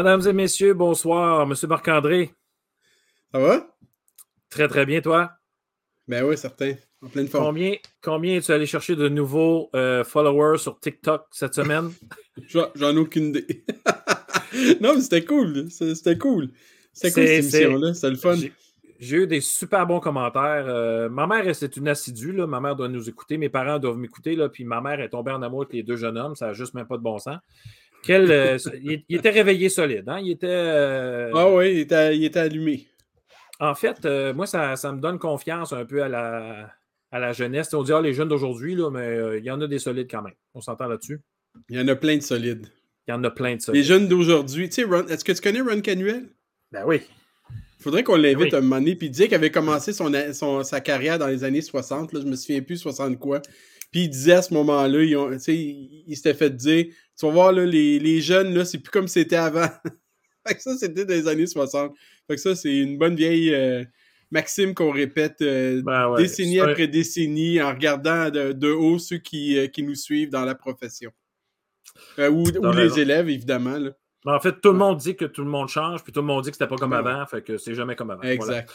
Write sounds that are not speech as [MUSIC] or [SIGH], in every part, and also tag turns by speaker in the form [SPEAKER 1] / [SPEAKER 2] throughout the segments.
[SPEAKER 1] Mesdames et messieurs, bonsoir. Monsieur Marc-André.
[SPEAKER 2] Ça va?
[SPEAKER 1] Très, très bien, toi?
[SPEAKER 2] Ben oui, certain. En pleine forme.
[SPEAKER 1] Combien, combien es-tu allé chercher de nouveaux euh, followers sur TikTok cette semaine? [LAUGHS] [LAUGHS]
[SPEAKER 2] J'en ai aucune idée. [LAUGHS] non, mais c'était cool. C'était cool. C'était cool cette émission-là. C'était le fun.
[SPEAKER 1] J'ai eu des super bons commentaires. Euh, ma mère, c'est une assidue. Là. Ma mère doit nous écouter. Mes parents doivent m'écouter. Puis ma mère est tombée en amour avec les deux jeunes hommes. Ça n'a juste même pas de bon sens. Quel, euh, il, était réveillé solide. Hein? Il était.
[SPEAKER 2] Euh, ah oui, il était, il était, allumé.
[SPEAKER 1] En fait, moi, ça, ça, me donne confiance un peu à la, à la jeunesse. On dit ah, les jeunes d'aujourd'hui, mais il y en a des solides quand même. On s'entend là-dessus?
[SPEAKER 2] Il y en a plein de solides.
[SPEAKER 1] Il y en a plein de solides.
[SPEAKER 2] Les jeunes d'aujourd'hui. Tu sais, est-ce que tu connais Ron Canuel?
[SPEAKER 1] Ben oui.
[SPEAKER 2] Faudrait qu'on l'invite un moment donné. Puis il disait qu'il avait commencé son, sa carrière dans les années 60. Là, je me souviens plus 60 quoi. Puis il disait à ce moment-là, il, il s'était fait dire Tu vas voir, là, les, les jeunes, là, c'est plus comme c'était avant. [LAUGHS] fait que ça, c'était dans les années 60. Fait que ça, c'est une bonne vieille euh, maxime qu'on répète euh, ben décennie après décennie en regardant de, haut ceux qui, euh, qui, nous suivent dans la profession. ou, ou les élèves, évidemment. Là.
[SPEAKER 1] En fait, tout le monde dit que tout le monde change, puis tout le monde dit que c'était pas comme avant, fait que c'est jamais comme avant.
[SPEAKER 2] Exact.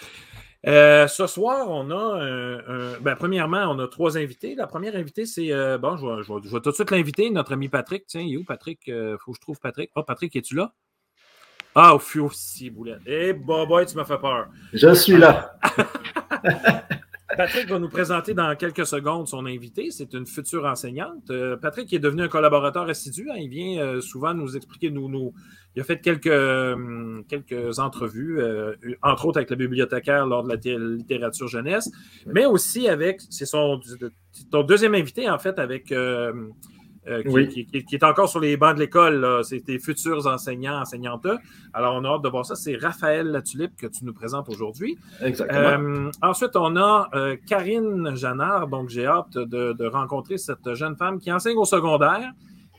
[SPEAKER 1] Euh, ce soir, on a un, ben, premièrement, on a trois invités. La première invitée, c'est euh, bon, je vais, tout de suite l'inviter, notre ami Patrick. Tiens, il est où Patrick? Euh, faut que je trouve Patrick. Oh, Patrick, es-tu là? Ah, au fou, si, boulette. Eh, boy, tu m'as fait peur.
[SPEAKER 3] Je suis là. [LAUGHS]
[SPEAKER 1] Patrick va nous présenter dans quelques secondes son invité. C'est une future enseignante. Euh, Patrick est devenu un collaborateur assidu. Hein. Il vient euh, souvent nous expliquer. Nous, nous, il a fait quelques, hum, quelques entrevues, euh, entre autres avec la bibliothécaire lors de la littérature jeunesse, mais aussi avec, c'est son ton deuxième invité en fait avec euh, qui, est encore sur les bancs de l'école. C'est tes futurs enseignants, enseignantes. Alors, on a hâte de voir ça. C'est Raphaël Latulippe que tu nous présentes aujourd'hui.
[SPEAKER 3] Exactement.
[SPEAKER 1] Euh, ensuite, on a euh, Karine Janard. Donc, j'ai hâte de, rencontrer cette jeune femme qui enseigne au secondaire.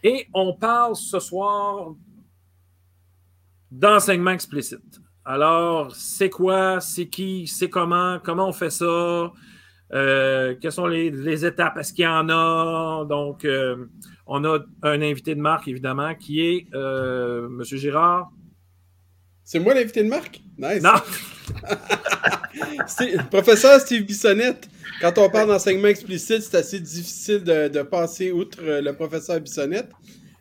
[SPEAKER 1] Et on parle ce soir d'enseignement explicite. Alors, c'est quoi, c'est qui, c'est comment, comment on fait ça, quelles sont les, étapes, est-ce qu'il y en a? Donc, on a un invité de marque, évidemment, qui est euh, M. Girard.
[SPEAKER 2] C'est moi l'invité de marque? Nice.
[SPEAKER 1] Non! [LAUGHS]
[SPEAKER 2] professeur Steve Bissonnette. Quand on parle d'enseignement explicite, c'est assez difficile de, passer outre euh, le professeur Bissonnette.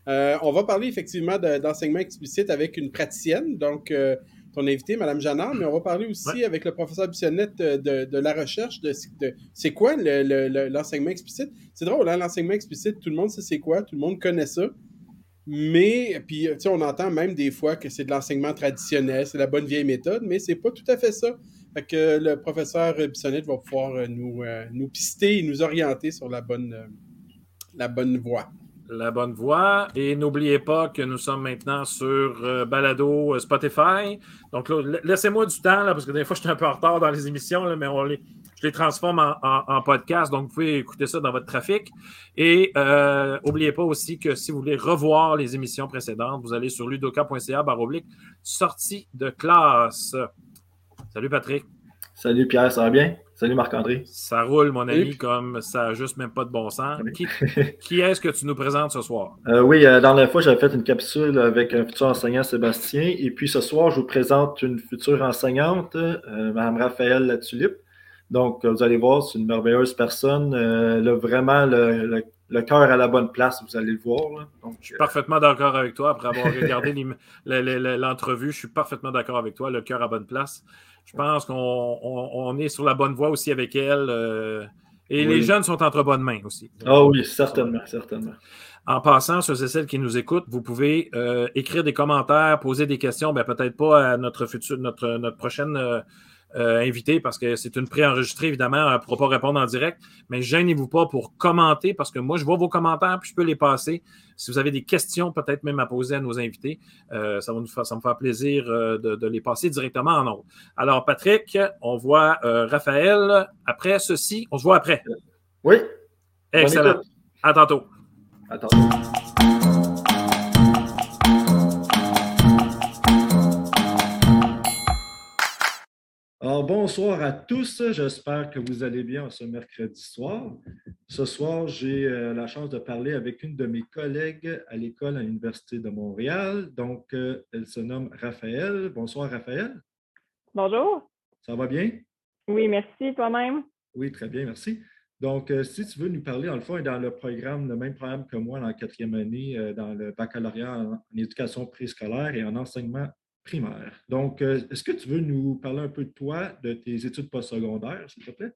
[SPEAKER 2] Euh, on va parler effectivement d'enseignement explicite avec une praticienne, donc ton invité, Mme Janard, mais on va parler aussi avec le professeur Bissonnette de, la recherche de, c'est quoi l'enseignement explicite? C'est drôle, hein, l'enseignement explicite, tout le monde sait c'est quoi, tout le monde connaît ça. Mais, puis, tu sais, on entend même des fois que c'est de l'enseignement traditionnel, c'est la bonne vieille méthode, mais c'est pas tout à fait ça. Fait que le professeur Bissonnette va pouvoir euh, nous, euh, nous pister et nous orienter sur la bonne, euh, la bonne voie
[SPEAKER 1] la bonne voie. Et n'oubliez pas que nous sommes maintenant sur euh, Balado euh, Spotify. Donc laissez-moi du temps, là, parce que des fois, je suis un peu en retard dans les émissions, là, mais je les transforme en, podcast. Donc, vous pouvez écouter ça dans votre trafic. Et n'oubliez euh, pas aussi que si vous voulez revoir les émissions précédentes, vous allez sur ludoka.ca baroblique sortie de classe. Salut Patrick.
[SPEAKER 3] Salut Pierre, ça va bien? Salut Marc-André.
[SPEAKER 1] Ça roule, mon ami, comme ça n'a juste même pas de bon sens. [LAUGHS] Qui, est-ce que tu nous présentes ce soir?
[SPEAKER 3] Euh, oui, euh, dans la fois, j'avais fait une capsule avec un futur enseignant, Sébastien. Et puis ce soir, je vous présente une future enseignante, euh, Mme Raphaël Latulippe. Donc, vous allez voir, c'est une merveilleuse personne. elle a vraiment le, cœur à la bonne place, vous allez le voir.
[SPEAKER 1] je suis parfaitement d'accord avec toi. Après avoir regardé [LAUGHS] l'entrevue, je suis parfaitement d'accord avec toi. Le cœur à bonne place. Je pense qu'on est sur la bonne voie aussi avec elle. Euh, et les jeunes sont entre bonnes mains aussi.
[SPEAKER 3] Ah oui, certainement, certainement.
[SPEAKER 1] En passant, ceux et celles qui nous écoutent, vous pouvez euh, écrire des commentaires, poser des questions, ben, peut-être pas à notre futur, notre, notre prochaine euh, invité parce que c'est une préenregistrée, évidemment. Elle ne pourra pas répondre en direct. Mais gênez-vous pas pour commenter parce que moi, je vois vos commentaires puis je peux les passer. Si vous avez des questions, peut-être même à poser à nos invités, euh, ça, va nous faire, ça me faire plaisir euh, de, les passer directement en ordre. Alors, Patrick, on voit Raphaël. Après ceci, on se voit après.
[SPEAKER 3] Oui.
[SPEAKER 1] Excellent. À tantôt.
[SPEAKER 3] À tantôt. Bonsoir à tous. J'espère que vous allez bien ce mercredi soir. Ce soir, j'ai euh, la chance de parler avec une de mes collègues à l'école à l'Université de Montréal. Donc, euh, elle se nomme Raphaël. Bonsoir, Raphaël.
[SPEAKER 4] Bonjour.
[SPEAKER 3] Ça va bien?
[SPEAKER 4] Oui, merci, toi-même?
[SPEAKER 3] Oui, très bien, merci. Donc, euh, si tu veux nous parler, dans le fond, dans le programme, le même programme que moi, dans la quatrième année, dans le baccalauréat en, éducation préscolaire et en enseignement primaire. Donc, est-ce que tu veux nous parler un peu de toi, de tes études postsecondaires, s'il te plaît?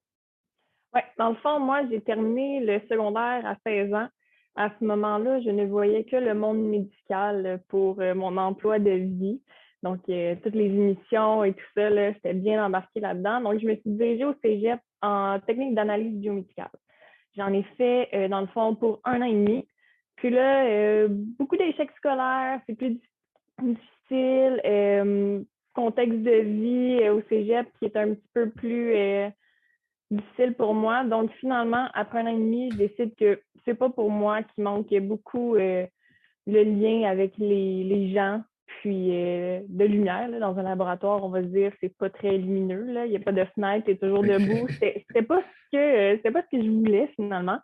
[SPEAKER 4] Oui, dans le fond, moi, j'ai terminé le secondaire à 16 ans. À ce moment-là, je ne voyais que le monde médical pour euh, mon emploi de vie. Donc, euh, toutes les émissions et tout ça, j'étais bien embarqué là-dedans. Donc, je me suis dirigée au cégep en technique d'analyse biomédicale. J'en ai fait, euh, dans le fond, pour un an et demi. Puis là, beaucoup d'échecs scolaires, c'est plus difficile. Contexte de vie au cégep qui est un petit peu plus difficile pour moi. Donc, finalement, après un an et demi, je décide que c'est pas pour moi qui manque beaucoup euh, le lien avec les, les gens, puis euh, de lumière. Là, dans un laboratoire, on va se dire c'est pas très lumineux. Il n'y a pas de fenêtre, tu es toujours debout. C'était pas ce que euh, pas ce que je voulais finalement.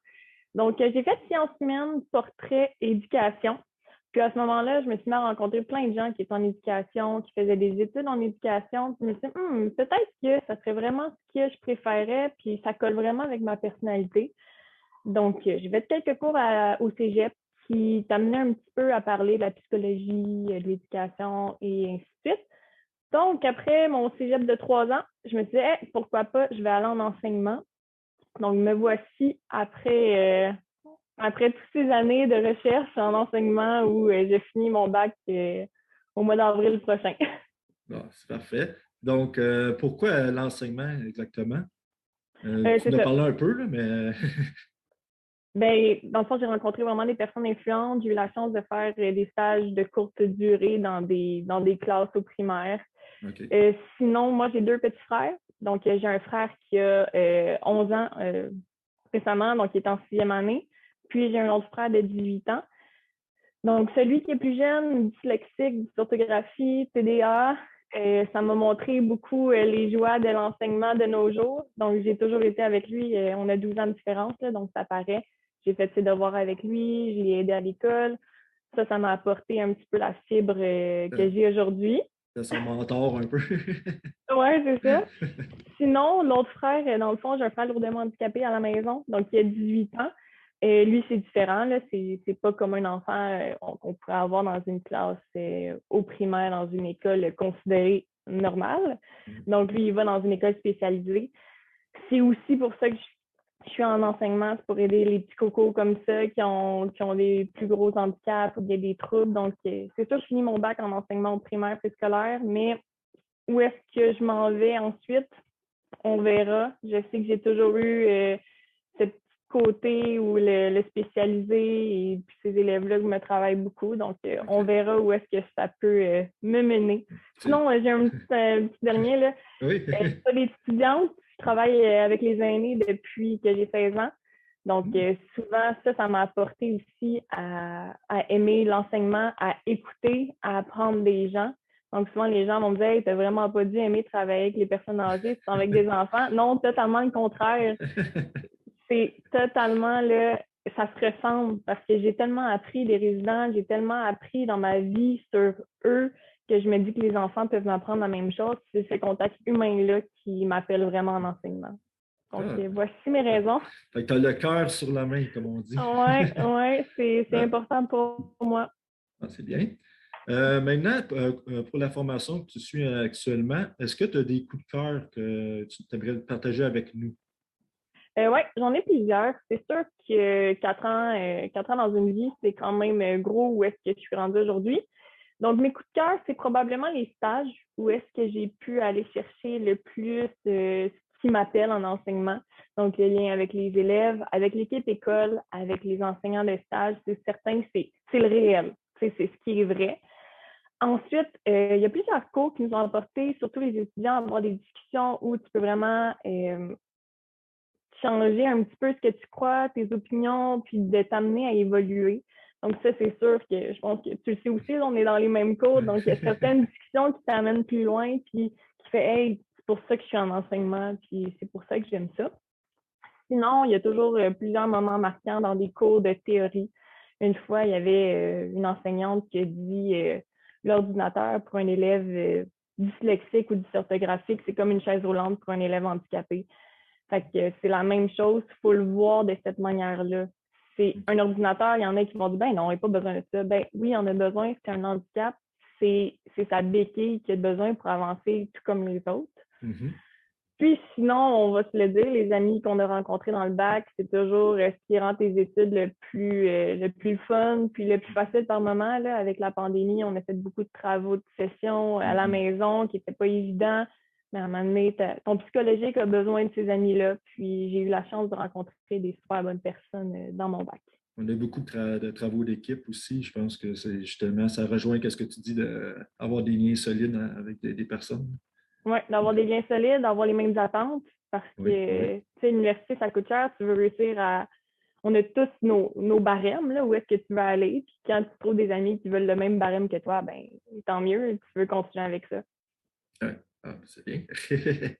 [SPEAKER 4] Donc, j'ai fait sciences humaines, portrait, éducation. Puis à ce moment-là, je me suis mis à rencontrer plein de gens qui étaient en éducation, qui faisaient des études en éducation. Je me suis dit, hmm, peut-être que ça serait vraiment ce que je préférais, puis ça colle vraiment avec ma personnalité. Donc, euh, j'ai fait quelques cours au cégep qui t'amenaient un petit peu à parler de la psychologie, euh, de l'éducation et ainsi de suite. Donc, après mon cégep de trois ans, je me suis dit, pourquoi pas, je vais aller en enseignement. Donc, me voici après euh, après toutes ces années de recherche en enseignement où euh, j'ai fini mon bac euh, au mois d'avril prochain. [LAUGHS]
[SPEAKER 3] Bon, c'est parfait. Donc, euh, pourquoi l'enseignement exactement? tu en parlé un peu, là, mais. [LAUGHS]
[SPEAKER 4] ben, dans le fond, j'ai rencontré vraiment des personnes influentes. J'ai eu la chance de faire des stages de courte durée dans des, dans des classes au primaire. sinon, moi, j'ai deux petits frères. Donc, j'ai un frère qui a 11 ans récemment, donc il est en sixième année. Puis j'ai un autre frère de 18 ans. Donc, celui qui est plus jeune, dyslexique, d'orthographie, TDA, euh, ça m'a montré beaucoup euh, les joies de l'enseignement de nos jours. Donc, j'ai toujours été avec lui. Euh, on a 12 ans de différence, donc ça paraît. J'ai fait ses devoirs avec lui, je l'ai aidé à l'école. Ça, ça m'a apporté un petit peu la fibre que j'ai aujourd'hui.
[SPEAKER 3] C'est son mentor un peu. [LAUGHS]
[SPEAKER 4] oui, c'est ça. Sinon, l'autre frère, dans le fond, j'ai un frère lourdement handicapé à la maison, donc il a 18 ans. Et lui, c'est différent. C'est, pas comme un enfant euh, qu'on pourrait avoir dans une classe euh, au primaire, dans une école considérée normale. Mm-hmm. Donc, lui, il va dans une école spécialisée. C'est aussi pour ça que je, suis en enseignement, c'est pour aider les petits cocos comme ça qui ont, qui ont des plus gros handicaps ou des troubles. Donc, euh, c'est sûr, je finis mon bac en enseignement au primaire préscolaire, mais où est-ce que je m'en vais ensuite? On verra. Je sais que j'ai toujours eu côté ou le, spécialisé et puis ces élèves-là me travaillent beaucoup. Donc, euh, on verra où est-ce que ça peut euh, me mener. Sinon, euh, j'ai un petit, [LAUGHS] dernier. Là. Oui. pour les étudiantes, je travaille avec les aînés depuis que j'ai 16 ans. Donc, mm. souvent, ça, ça m'a apporté aussi à, aimer l'enseignement, à écouter, à apprendre des gens. Donc, souvent, les gens vont me dire hey, t'as vraiment pas dû aimer travailler avec les personnes âgées, tu avec des [LAUGHS] enfants. Non, totalement le contraire. C'est totalement là, ça se ressemble parce que j'ai tellement appris des résidents, j'ai tellement appris dans ma vie sur eux que je me dis que les enfants peuvent m'apprendre la même chose. C'est ce contact humain-là qui m'appelle vraiment en enseignement. Donc, ah. euh, voici mes raisons.
[SPEAKER 3] Fait que tu as le cœur sur la main, comme on dit.
[SPEAKER 4] Oui, ouais, [LAUGHS] c'est ah. important pour moi.
[SPEAKER 3] Ah, c'est bien. Euh, maintenant, euh, pour la formation que tu suis actuellement, est-ce que tu as des coups de cœur que tu aimerais partager avec nous?
[SPEAKER 4] Euh, oui, j'en ai plusieurs. C'est sûr que quatre ans, euh, quatre ans dans une vie, c'est quand même euh, gros où est-ce que je suis rendue aujourd'hui. Donc, mes coups de cœur, c'est probablement les stages où est-ce que j'ai pu aller chercher le plus ce qui m'appelle en enseignement. Donc, le lien avec les élèves, avec l'équipe école, avec les enseignants de stage, c'est certain que c'est le réel. C'est ce qui est vrai. Ensuite, il y a plusieurs cours qui nous ont apporté, surtout les étudiants, à avoir des discussions où tu peux vraiment changer un petit peu ce que tu crois, tes opinions, puis de t'amener à évoluer. Donc ça, c'est sûr que je pense que tu le sais aussi, on est dans les mêmes cours, donc il y a [LAUGHS] certaines discussions qui t'amènent plus loin, puis qui fait Hey, c'est pour ça que je suis en enseignement, puis c'est pour ça que j'aime ça. Sinon, il y a toujours plusieurs moments marquants dans des cours de théorie. Une fois, il y avait une enseignante qui a dit l'ordinateur pour un élève dyslexique ou dysorthographique, c'est comme une chaise roulante pour un élève handicapé. Fait que c'est la même chose, il faut le voir de cette manière-là. C'est un ordinateur, il y en a qui vont dire ben non, il n'y a pas besoin de ça. Ben oui, en a besoin, c'est un handicap, c'est sa béquille qui a besoin pour avancer tout comme les autres. Mm-hmm. Puis sinon, on va se le dire, les amis qu'on a rencontrés dans le bac, c'est toujours ce qui rend tes études le plus euh, le plus fun, puis le plus facile par moment. Là, avec la pandémie, on a fait beaucoup de travaux de session à la mm-hmm. maison qui n'étaient pas évidents. Mais à un moment donné, ton psychologique a besoin de ces amis-là. Puis j'ai eu la chance de rencontrer des super bonnes personnes euh, dans mon bac.
[SPEAKER 3] On a beaucoup de, travaux d'équipe aussi. Je pense que c'est justement, ça rejoint ce que tu dis d'avoir des liens solides avec des personnes.
[SPEAKER 4] Oui, d'avoir des liens solides, d'avoir les mêmes attentes. Parce que, tu sais, l'université, ça coûte cher. Tu veux réussir à. On a tous nos, nos barèmes, là, où est-ce que tu veux aller. Puis quand tu trouves des amis qui veulent le même barème que toi, ben tant mieux. Tu veux continuer avec ça.
[SPEAKER 3] Ah, c'est bien. [LAUGHS]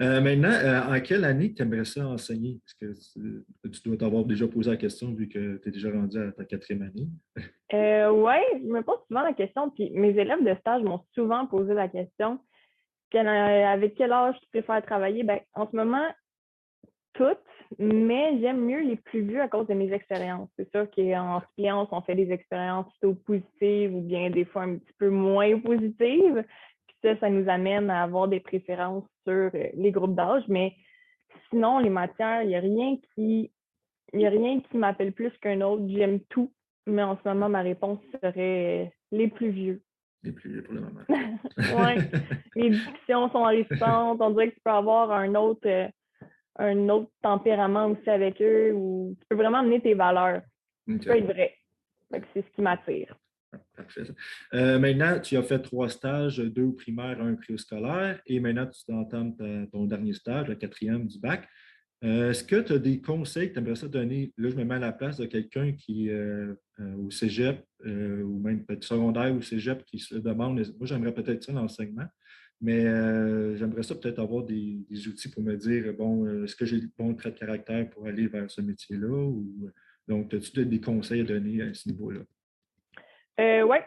[SPEAKER 3] Euh, maintenant, euh, en quelle année tu aimerais ça enseigner? Est-ce que tu, dois t'avoir déjà posé la question vu que tu es déjà rendu à ta quatrième année? [LAUGHS]
[SPEAKER 4] euh, oui, je me pose souvent la question. Puis mes élèves de stage m'ont souvent posé la question euh, avec quel âge tu préfères travailler? Ben, en ce moment, toutes, mais j'aime mieux les plus vieux à cause de mes expériences. C'est sûr qu'en suppléance, on fait des expériences plutôt positives ou bien des fois un petit peu moins positives ça, ça nous amène à avoir des préférences sur euh, les groupes d'âge. Mais sinon, les matières, il n'y a rien qui il a rien qui m'appelle plus qu'un autre. J'aime tout, mais en ce moment, ma réponse serait les plus vieux.
[SPEAKER 3] Les plus vieux pour le moment. [LAUGHS]
[SPEAKER 4] oui. Les discussions sont enrichissantes. On dirait que tu peux avoir un autre, euh, un autre tempérament aussi avec eux ou tu peux vraiment amener tes valeurs. Tu peux être vrai. C'est ce qui m'attire.
[SPEAKER 3] Parfait. Euh, maintenant, tu as fait trois stages, deux au primaire, un scolaire, et maintenant tu entames ton dernier stage, le quatrième du bac. Euh, est-ce que tu as des conseils que tu aimerais ça donner? Là, je me mets à la place de quelqu'un qui euh, au cégep ou même peut-être secondaire ou cégep qui se demande. Moi, j'aimerais peut-être ça l'enseignement, mais j'aimerais ça peut-être avoir des, outils pour me dire bon, est-ce que j'ai le bon trait de caractère pour aller vers ce métier-là? donc, as-tu des conseils à donner à ce niveau-là?
[SPEAKER 4] Euh, oui.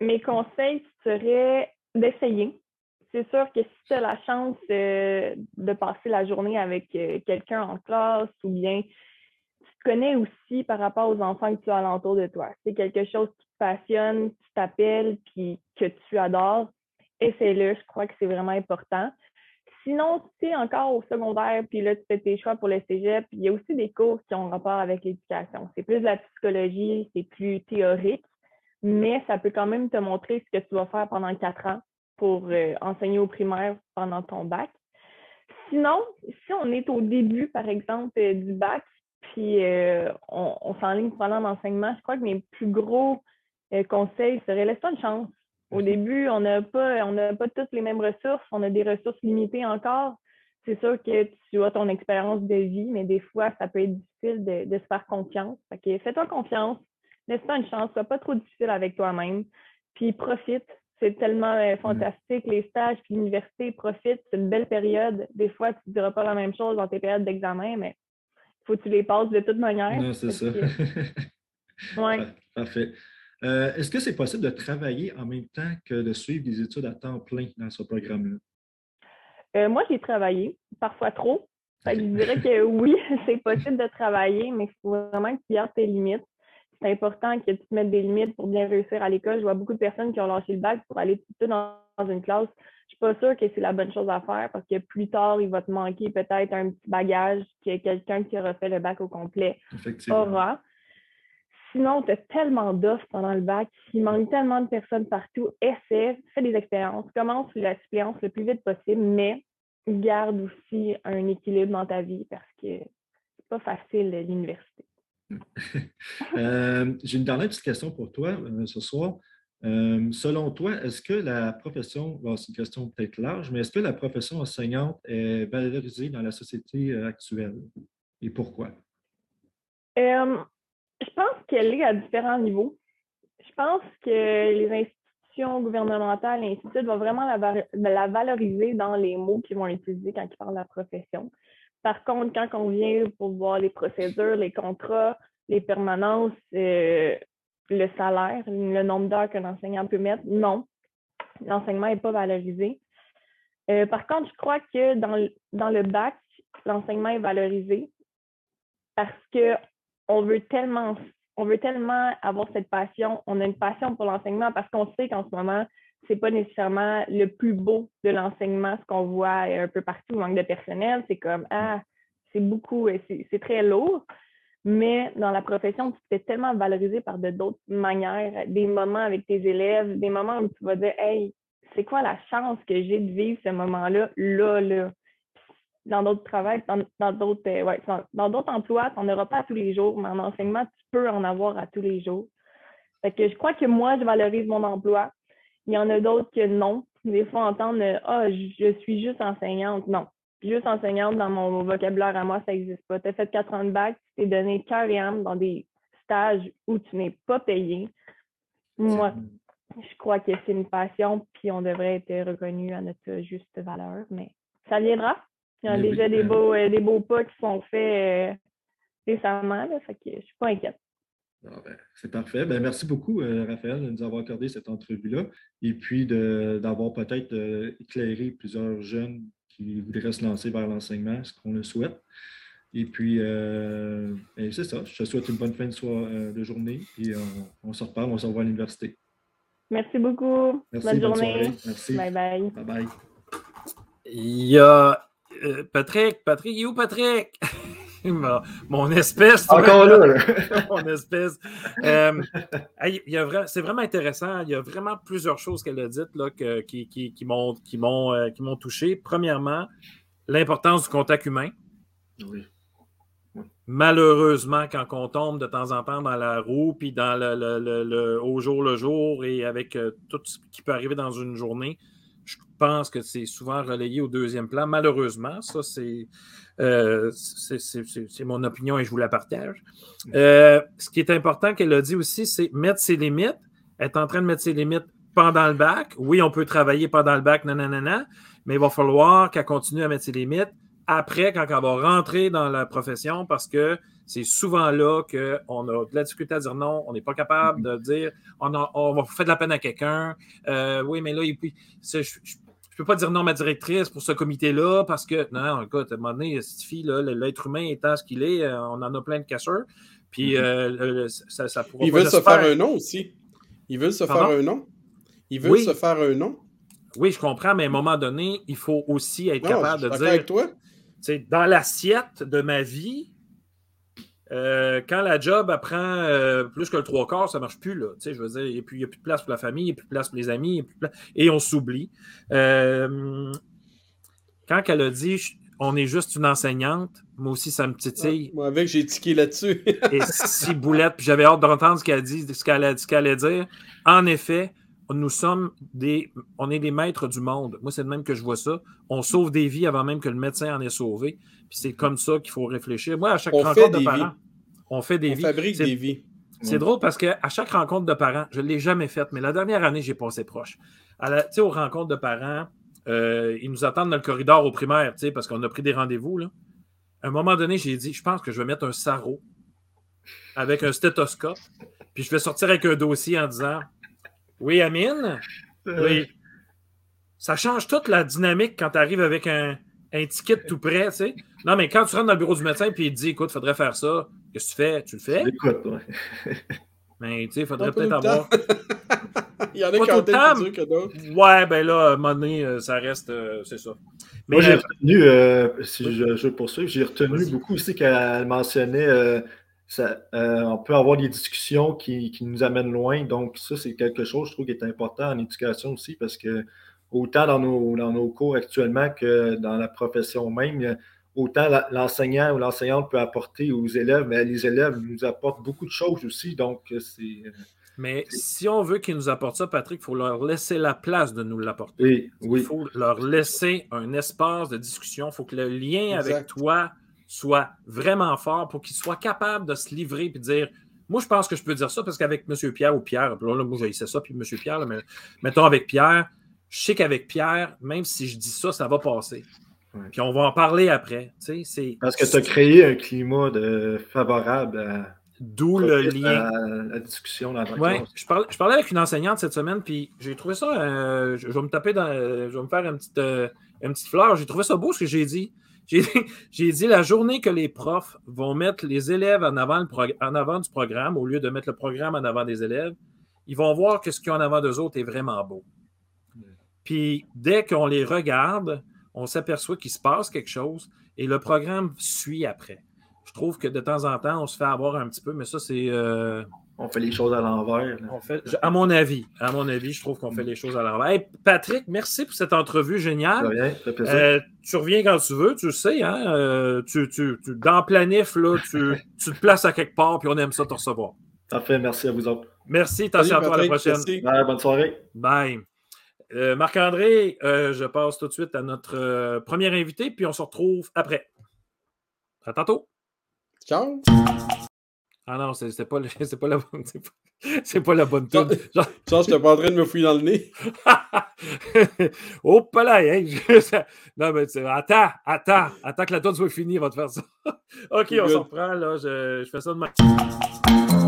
[SPEAKER 4] Mes conseils seraient d'essayer. C'est sûr que si tu as la chance euh, de passer la journée avec euh, quelqu'un en classe ou bien tu te connais aussi par rapport aux enfants que tu as alentour de toi. C'est quelque chose qui te passionne, qui t'appelle puis que tu adores, essaie-le. Je crois que c'est vraiment important. Sinon, tu es encore au secondaire, puis là, tu fais tes choix pour le cégep, il y a aussi des cours qui ont rapport avec l'éducation. C'est plus de la psychologie, c'est plus théorique, mais ça peut quand même te montrer ce que tu vas faire pendant quatre ans pour euh, enseigner au primaire pendant ton bac. Sinon, si on est au début, par exemple, euh, du bac, puis euh, on, on s'enligne pour aller en enseignement, je crois que mes plus gros conseils seraient laisse-toi une chance. Au mhm. début, on n'a pas, on pas toutes les mêmes ressources, on a des ressources limitées encore. C'est sûr que tu as ton expérience de vie, mais des fois, ça peut être difficile de, de se faire confiance. Fais-toi confiance, laisse-toi une chance, sois pas trop difficile avec toi-même, puis profite. C'est tellement euh, fantastique, les stages, puis l'université, profite, c'est une belle période. Des fois, tu ne diras pas la même chose dans tes périodes d'examen, mais il faut que tu les passes de toute manière.
[SPEAKER 3] Non, c'est ça. [LAUGHS]
[SPEAKER 4] oui.
[SPEAKER 3] Parfait. Euh, est-ce que c'est possible de travailler en même temps que de suivre des études à temps plein dans ce programme-là?
[SPEAKER 4] Euh, moi, j'ai travaillé, parfois trop. je dirais que [LAUGHS] oui, [LAUGHS] c'est possible de travailler, mais il faut vraiment que tu gardes tes limites c'est important que tu te mettes des limites pour bien réussir à l'école. Je vois beaucoup de personnes qui ont lâché le bac pour aller tout dans, une classe. Je suis pas sûre que c'est la bonne chose à faire parce que plus tard, il va te manquer peut-être un petit bagage que quelqu'un qui aura fait le bac au complet aura. Sinon, tu as tellement d'offres pendant le bac, il manque tellement de personnes partout. Essaie, fais des expériences, commence la suppléance le plus vite possible, mais garde aussi un équilibre dans ta vie parce que c'est pas facile l'université. [LAUGHS]
[SPEAKER 3] Euh, j'ai une dernière petite question pour toi euh, ce soir. Euh, selon toi, est-ce que la profession, c'est une question peut-être large, mais est-ce que la profession enseignante est valorisée dans la société actuelle? Et pourquoi?
[SPEAKER 4] je pense qu'elle est à différents niveaux. Je pense que les institutions gouvernementales suite vont vraiment la, la valoriser dans les mots qu'ils vont utiliser quand ils parlent de la profession. Par contre, quand on vient pour voir les procédures, les contrats, les permanences, euh, le salaire, le nombre d'heures qu'un enseignant peut mettre, non. L'enseignement n'est pas valorisé. Euh, par contre, je crois que dans le, bac, l'enseignement est valorisé parce qu'on on veut tellement avoir cette passion. On a une passion pour l'enseignement parce qu'on sait qu'en ce moment, c'est pas nécessairement le plus beau de l'enseignement, ce qu'on voit un peu partout, manque de personnel. C'est comme, ah, c'est beaucoup, c'est très lourd. Mais dans la profession, tu te fais tellement valoriser par de d'autres manières, des moments avec tes élèves, des moments où tu vas dire, hey, c'est quoi la chance que j'ai de vivre ce moment-là, là, là? Dans d'autres travails, dans, d'autres euh, ouais, dans d'autres emplois, tu n'en auras pas tous les jours, mais en enseignement, tu peux en avoir à tous les jours. Fait que je crois que moi, je valorise mon emploi. Il y en a d'autres que non. Des fois, entendre Ah, je suis juste enseignante. Non. Juste enseignante dans mon vocabulaire à moi, ça n'existe pas. Tu as fait quatre ans de bac, tu t'es donné cœur et âme dans des stages où tu n'es pas payé. Moi, je crois que c'est une passion, puis on devrait être reconnu à notre juste valeur, mais ça viendra. Il y a déjà des, beaux, euh, des beaux pas qui sont faits euh, récemment, là, fait que je ne suis pas inquiète.
[SPEAKER 3] Ah, ben, c'est parfait. Ben, merci beaucoup, euh, Raphaël, de nous avoir accordé cette entrevue-là et puis d'avoir peut-être éclairé plusieurs jeunes qui voudraient se lancer vers l'enseignement, ce qu'on le souhaite. Et puis, ben, c'est ça. Je te souhaite une bonne fin de, de journée et on, se reparle, on se revoit à l'université.
[SPEAKER 4] Merci beaucoup.
[SPEAKER 3] Merci,
[SPEAKER 4] bonne, journée.
[SPEAKER 3] Merci.
[SPEAKER 4] Bye bye.
[SPEAKER 3] Bye bye.
[SPEAKER 1] Il y a euh, Patrick, Patrick, il est où Patrick? [LAUGHS] [LAUGHS] mon espèce.
[SPEAKER 3] Encore là. [LAUGHS]
[SPEAKER 1] mon espèce. Euh, c'est vraiment intéressant. Il y a vraiment plusieurs choses qu'elle a dites là, qui, qui, qui m'ont euh, touché. Premièrement, l'importance du contact humain.
[SPEAKER 3] Oui.
[SPEAKER 1] Malheureusement, quand on tombe de temps en temps dans la roue, puis dans le, au jour le jour et avec tout ce qui peut arriver dans une journée, pense que c'est souvent relayé au deuxième plan. Malheureusement, ça, c'est euh, mon opinion et je vous la partage. Euh, ce qui est important qu'elle a dit aussi, c'est mettre ses limites. être en train de mettre ses limites pendant le bac. Oui, on peut travailler pendant le bac, nanana, mais il va falloir qu'elle continue à mettre ses limites après, quand elle va rentrer dans la profession, parce que c'est souvent là qu'on a de la difficulté à dire non, on n'est pas capable de dire on, on va faire de la peine à quelqu'un. Euh, oui, mais là, je ne peux pas dire non à ma directrice pour ce comité-là parce que, non, écoute, à un moment donné, cette fille, l'être humain étant ce qu'il est, euh, on en a plein de casseurs. Puis mm-hmm. euh, ça, ça
[SPEAKER 2] pourra Il veut se faire un nom aussi. Il veut se faire un nom. Il veut se faire un nom.
[SPEAKER 1] Oui, je comprends, mais à un moment donné, il faut aussi être capable de dire.
[SPEAKER 2] Avec toi.
[SPEAKER 1] Dans l'assiette de ma vie, euh, quand la job apprend euh, plus que le trois quarts, ça ne marche plus. Là, je veux dire, il n'y a, plus de place pour la famille, il n'y a plus de place pour les amis, et on s'oublie. Euh, quand elle a dit on est juste une enseignante, moi aussi, ça me titille.
[SPEAKER 2] moi, avec, j'ai tiqué là-dessus.
[SPEAKER 1] et si boulette, puis j'avais hâte d'entendre ce qu'elle dit, ce qu'elle allait dire. En effet, nous sommes des, on est des maîtres du monde. Moi, c'est de même que je vois ça. On sauve des vies avant même que le médecin en ait sauvé. Puis c'est comme ça qu'il faut réfléchir. Moi, à chaque rencontre de parents, on fait des
[SPEAKER 2] on fabrique des vies.
[SPEAKER 1] C'est drôle parce qu'à chaque rencontre de parents, je ne l'ai jamais faite, mais la dernière année, j'ai passé proche. Tu sais, aux rencontres de parents, euh, ils nous attendent dans le corridor au primaire, parce qu'on a pris des rendez-vous. À un moment donné, j'ai dit, je pense que je vais mettre un sarrau avec un stéthoscope, puis je vais sortir avec un dossier en disant Oui, Amine, euh. oui. Ça change toute la dynamique quand tu arrives avec un, un ticket tout prêt, tu sais. Non, mais quand tu rentres dans le bureau du médecin et il te dit, écoute, il faudrait faire ça, qu'est-ce que tu fais? Tu le fais?
[SPEAKER 3] Écoute,
[SPEAKER 1] ouais. Mais [LAUGHS] tu sais, il faudrait peut-être avoir. [LAUGHS]
[SPEAKER 2] il y en a qui ont plus que d'autres.
[SPEAKER 1] Ouais, ben là, à un moment donné, euh, ça reste, euh, c'est ça.
[SPEAKER 3] Mais, Moi, j'ai euh, retenu, si je, je poursuivre, j'ai retenu beaucoup aussi qu'elle mentionnait ça, on peut avoir des discussions qui, qui, nous amènent loin. Donc, ça, c'est quelque chose, je trouve, qui est important en éducation aussi parce que autant dans nos, dans nos cours actuellement que dans la profession même, autant l'enseignant ou l'enseignante peut apporter aux élèves, mais les élèves nous apportent beaucoup de choses aussi. Donc, c'est.
[SPEAKER 1] Mais si on veut qu'ils nous apportent ça, Patrick, il faut leur laisser la place de nous l'apporter.
[SPEAKER 3] Oui, oui.
[SPEAKER 1] Il faut leur laisser un espace de discussion. Il faut que le lien avec toi soit vraiment fort pour qu'ils soient capables de se livrer et de dire Moi, je pense que je peux dire ça parce qu'avec M. Pierre ou Pierre, là, moi, j'ai ça, puis M. Pierre, mais mettons avec Pierre, je sais qu'avec Pierre, même si je dis ça, ça va passer. Puis on va en parler après.
[SPEAKER 3] Parce que tu as créé un climat de favorable à.
[SPEAKER 1] D'où le lien.
[SPEAKER 3] la discussion dans
[SPEAKER 1] ouais, je, parlais, je parlais avec une enseignante cette semaine, puis j'ai trouvé ça. Euh, je, vais me taper dans. Je vais me faire une petite, euh, une petite fleur. J'ai trouvé ça beau ce que j'ai dit. [LAUGHS] J'ai dit la journée que les profs vont mettre les élèves en avant, du programme au lieu de mettre le programme en avant des élèves, ils vont voir que ce qu'il y a en avant d'eux autres est vraiment beau. Puis dès qu'on les regarde, on s'aperçoit qu'il se passe quelque chose et le programme suit après. Je trouve que de temps en temps, on se fait avoir un petit peu, mais ça, c'est. Euh,
[SPEAKER 3] on fait les choses à l'envers.
[SPEAKER 1] À mon avis, à mon avis, je trouve qu'on fait les choses à l'envers. Patrick, merci pour cette entrevue géniale. Euh, tu reviens quand tu veux, tu le sais. Hein? Euh, tu, tu, dans planif, là, tu, [LAUGHS] tu, te places à quelque part, puis on aime ça te recevoir.
[SPEAKER 3] Parfait, merci à vous autres.
[SPEAKER 1] Merci, attention à toi à la prochaine.
[SPEAKER 3] Bye, bonne soirée.
[SPEAKER 1] Bye. Euh, Marc-André, je passe tout de suite à notre premier invité, puis on se retrouve après. À tantôt.
[SPEAKER 2] Ciao.
[SPEAKER 1] Ah non, c'est pas, [LAUGHS] pas, la bonne. C'est pas, [LAUGHS] la bonne tune. [LAUGHS]
[SPEAKER 2] Genre, je suis pas en train de me fouiller dans le nez.
[SPEAKER 1] oh, pas là, hein? non, mais attends, attends, attends que la tune soit finie, on va te faire ça. ok, on s'en reprend, là. Je, je fais ça de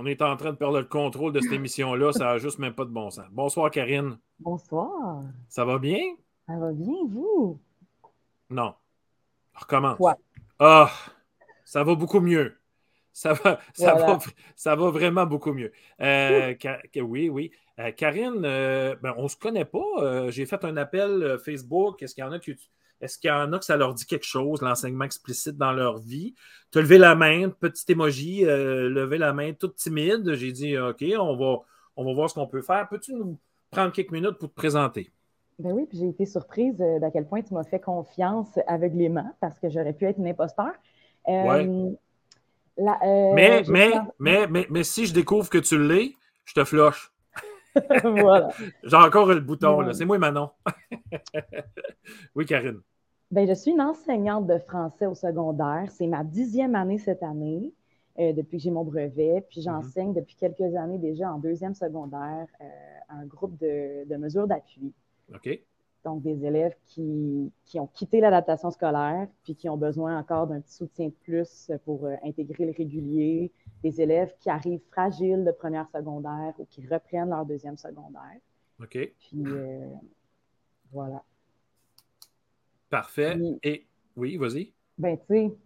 [SPEAKER 1] On est en train de perdre le contrôle de cette émission-là. Ça n'a juste même pas de bon sens. Bonsoir, Karine.
[SPEAKER 5] Bonsoir.
[SPEAKER 1] Ça va bien?
[SPEAKER 5] Ça va bien, vous?
[SPEAKER 1] Non. Recommence.
[SPEAKER 5] Quoi?
[SPEAKER 1] Ah, ça va beaucoup mieux. Ça va, ça, va, ça va vraiment beaucoup mieux. Euh, oui, oui. Euh, Karine, euh, ben, on ne se connaît pas. J'ai fait un appel Facebook. Est-ce qu'il y en a qui est-ce qu'il y en a que ça leur dit quelque chose, l'enseignement explicite dans leur vie? Tu as levé la main, petit émoji, euh, levé la main toute timide. J'ai dit OK, on va, on va voir ce qu'on peut faire. Peux-tu nous prendre quelques minutes pour te présenter?
[SPEAKER 5] Ben oui, puis j'ai été surprise euh, d'à quel point tu m'as fait confiance aveuglément parce que j'aurais pu être une imposteur.
[SPEAKER 1] Euh, mais, mais, mais, mais, mais, si je découvre que tu l'es, je te floche. [LAUGHS]
[SPEAKER 5] voilà.
[SPEAKER 1] J'ai encore le bouton, C'est moi, Manon. [LAUGHS] oui, Karine.
[SPEAKER 5] Ben, je suis une enseignante de français au secondaire. C'est ma dixième année cette année, euh, depuis que j'ai mon brevet. Puis j'enseigne depuis quelques années déjà en deuxième secondaire euh, un groupe de, mesures d'appui.
[SPEAKER 1] OK.
[SPEAKER 5] Donc, des élèves qui, qui ont quitté l'adaptation scolaire, puis qui ont besoin encore d'un petit soutien de plus pour euh, intégrer le régulier, des élèves qui arrivent fragiles de première secondaire ou qui reprennent leur deuxième secondaire.
[SPEAKER 1] OK.
[SPEAKER 5] Puis euh, voilà.
[SPEAKER 1] Parfait. Et oui, vas-y.
[SPEAKER 5] Ben, tu sais,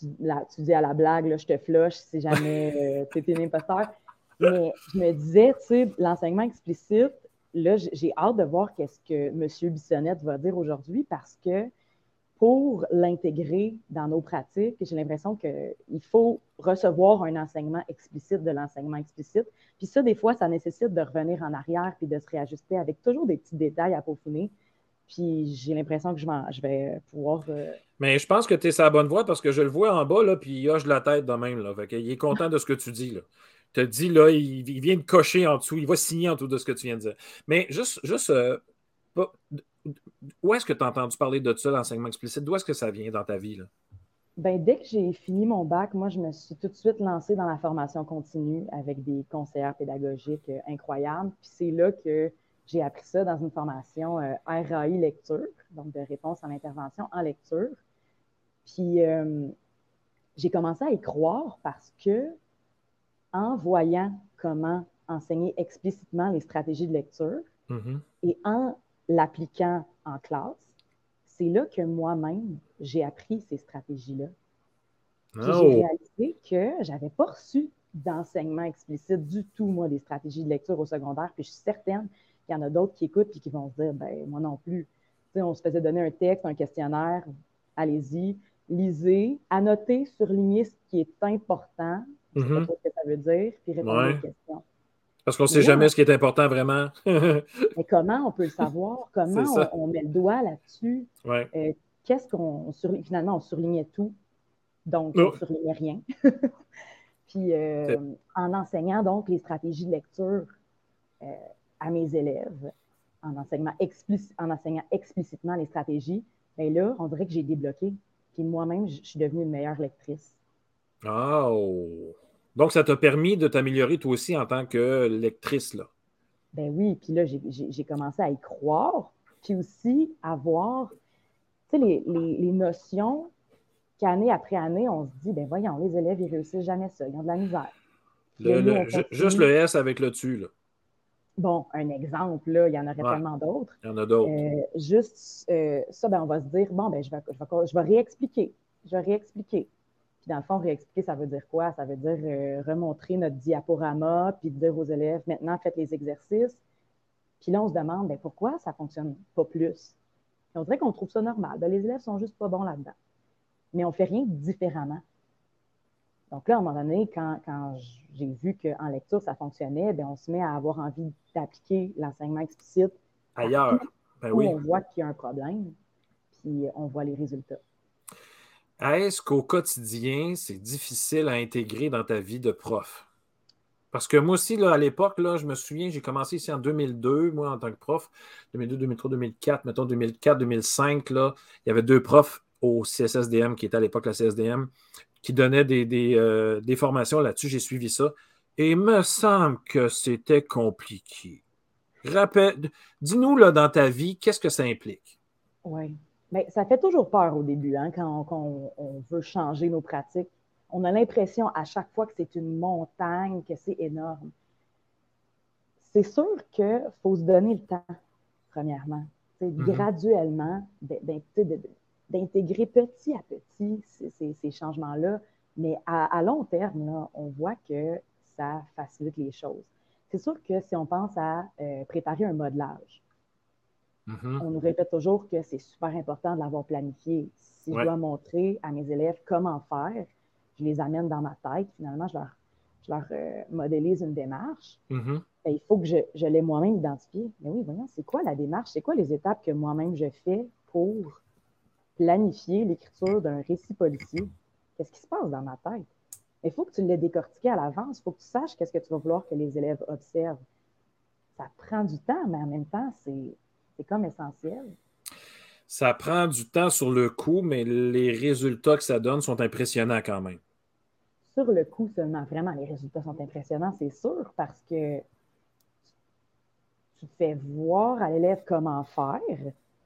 [SPEAKER 5] tu, dis à la blague, là, je te flush si jamais euh, tu [LAUGHS] étais un imposteur. Mais je me disais, tu sais, l'enseignement explicite, là, j'ai hâte de voir qu'est-ce que M. Bissonnette va dire aujourd'hui parce que pour l'intégrer dans nos pratiques, j'ai l'impression qu'il faut recevoir un enseignement explicite de l'enseignement explicite. Puis ça, des fois, ça nécessite de revenir en arrière puis de se réajuster avec toujours des petits détails à peaufiner. Puis j'ai l'impression que je, vais pouvoir. Euh,
[SPEAKER 1] Mais je pense que tu es sur la bonne voie parce que je le vois en bas, là, puis il hoche la tête de même. Là. il est content de ce que tu dis. Là. Te dit, là, il, vient de cocher en dessous, il va signer en dessous de ce que tu viens de dire. Mais juste, juste euh, où est-ce que tu as entendu parler de ça, l'enseignement explicite? D'où est-ce que ça vient dans ta vie? Là?
[SPEAKER 5] Ben, dès que j'ai fini mon bac, moi, je me suis tout de suite lancée dans la formation continue avec des conseillères pédagogiques euh, incroyables. Puis c'est là que j'ai appris ça dans une formation euh, RAI lecture, donc de réponse à l'intervention en lecture. Puis j'ai commencé à y croire parce que en voyant comment enseigner explicitement les stratégies de lecture
[SPEAKER 1] mm-hmm.
[SPEAKER 5] et en l'appliquant en classe, c'est là que moi-même, j'ai appris ces stratégies-là.
[SPEAKER 1] Oh.
[SPEAKER 5] J'ai réalisé que j'avais pas reçu d'enseignement explicite du tout, moi, des stratégies de lecture au secondaire. Puis je suis certaine qu'il y en a d'autres qui écoutent et qui vont se dire, ben moi non plus. On se faisait donner un texte, un questionnaire, allez-y, lisez, annotez, surlignez ce qui est important, je sais pas
[SPEAKER 1] mm-hmm.
[SPEAKER 5] ce que ça veut dire, puis aux questions.
[SPEAKER 1] Parce qu'on ne sait jamais ce qui est important vraiment. [LAUGHS]
[SPEAKER 5] mais comment on peut le savoir? [LAUGHS] Comment on, met le doigt là-dessus?
[SPEAKER 1] Euh,
[SPEAKER 5] qu'est-ce qu'on surligne? Finalement, on surlignait tout, donc on ne surlignait rien. [LAUGHS] Puis euh, en enseignant donc les stratégies de lecture euh, à mes élèves, en, enseignement en enseignant explicitement les stratégies, bien là, on dirait que j'ai débloqué. Puis moi-même, je suis devenue une meilleure lectrice.
[SPEAKER 1] Oh! Donc, ça t'a permis de t'améliorer toi aussi en tant que lectrice, là.
[SPEAKER 5] Ben oui, puis là, j'ai commencé à y croire, puis aussi à voir, tu sais, les, les, notions qu'année après année, on se dit, ben voyons, les élèves, ils réussissent jamais ça, ils ont de la misère.
[SPEAKER 1] juste le S avec le tu, là.
[SPEAKER 5] Bon, un exemple, là, il y en aurait tellement d'autres.
[SPEAKER 1] Il y en a d'autres.
[SPEAKER 5] Euh, juste euh, ça, ben, on va se dire, bon, ben, je vais, je vais, je vais réexpliquer. Je vais réexpliquer. Puis dans le fond, réexpliquer, ça veut dire quoi? Ça veut dire euh, remontrer notre diaporama, puis dire aux élèves, maintenant, faites les exercices. Puis là, on se demande, bien, pourquoi ça ne fonctionne pas plus? on dirait qu'on trouve ça normal. Ben, les élèves sont juste pas bons là-dedans. Mais on ne fait rien différemment. Donc là, à un moment donné, quand, j'ai vu qu'en lecture, ça fonctionnait, bien, on se met à avoir envie d'appliquer l'enseignement explicite
[SPEAKER 1] ailleurs. Ben oui.
[SPEAKER 5] on voit qu'il y a un problème, puis on voit les résultats.
[SPEAKER 1] Est-ce qu'au quotidien, c'est difficile à intégrer dans ta vie de prof? Parce que moi aussi, à l'époque, là, je me souviens, j'ai commencé ici en 2002, moi, en tant que prof. 2002, 2003, 2004, mettons 2004, 2005, là, il y avait deux profs au CSSDM, qui était à l'époque la CSDM, qui donnaient des, euh, des formations là-dessus. J'ai suivi ça. Et il me semble que c'était compliqué. Dis-nous, là, dans ta vie, qu'est-ce que ça implique?
[SPEAKER 5] Oui. Mais ça fait toujours peur au début, hein, quand, on, veut changer nos pratiques. On a l'impression à chaque fois que c'est une montagne, que c'est énorme. C'est sûr qu'il faut se donner le temps, premièrement. Mm-hmm. Graduellement, d'intégrer petit à petit ces, changements-là. Mais à, long terme, on voit que ça facilite les choses. C'est sûr que si on pense à euh, préparer un modelage, Mm-hmm. On nous répète toujours que c'est super important de l'avoir planifié. Si je dois montrer à mes élèves comment faire, je les amène dans ma tête. Finalement, je leur, euh, modélise une démarche.
[SPEAKER 1] Mm-hmm.
[SPEAKER 5] Ben, il faut que je, je l'ai moi-même identifié. Mais oui, voyons, c'est quoi la démarche? C'est quoi les étapes que moi-même je fais pour planifier l'écriture d'un récit policier? Qu'est-ce qui se passe dans ma tête? Il faut que tu l'aies décortiqué à l'avance. Il faut que tu saches qu'est-ce que tu vas vouloir que les élèves observent. Ça prend du temps, mais en même temps, c'est c'est comme essentiel.
[SPEAKER 1] Ça prend du temps sur le coup, mais les résultats que ça donne sont impressionnants quand même.
[SPEAKER 5] Sur le coup seulement, vraiment, les résultats sont impressionnants, c'est sûr, parce que tu fais voir à l'élève comment faire.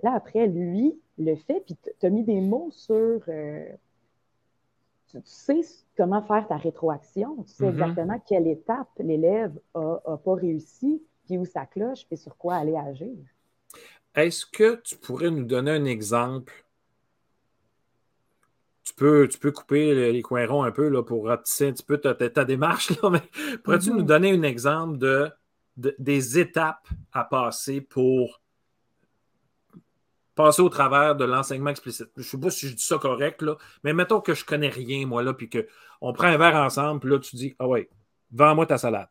[SPEAKER 5] Là, après, lui le fait, puis tu as mis des mots sur. Euh, tu, sais comment faire ta rétroaction, tu sais mm-hmm. exactement quelle étape l'élève n'a pas réussi, puis où ça cloche, puis sur quoi aller agir.
[SPEAKER 1] Est-ce que tu pourrais nous donner un exemple? Tu peux, tu peux couper les coins ronds un peu là, pour ratisser un petit peu ta, démarche, [LAUGHS] là, mais pourrais-tu nous mm-hmm. donner un exemple de, des étapes à passer pour passer au travers de l'enseignement explicite? Je ne sais pas si je dis ça correct, là, mais mettons que je ne connais rien, moi, là, puis qu'on prend un verre ensemble, puis là, tu dis Ah ouais, vends-moi ta salade.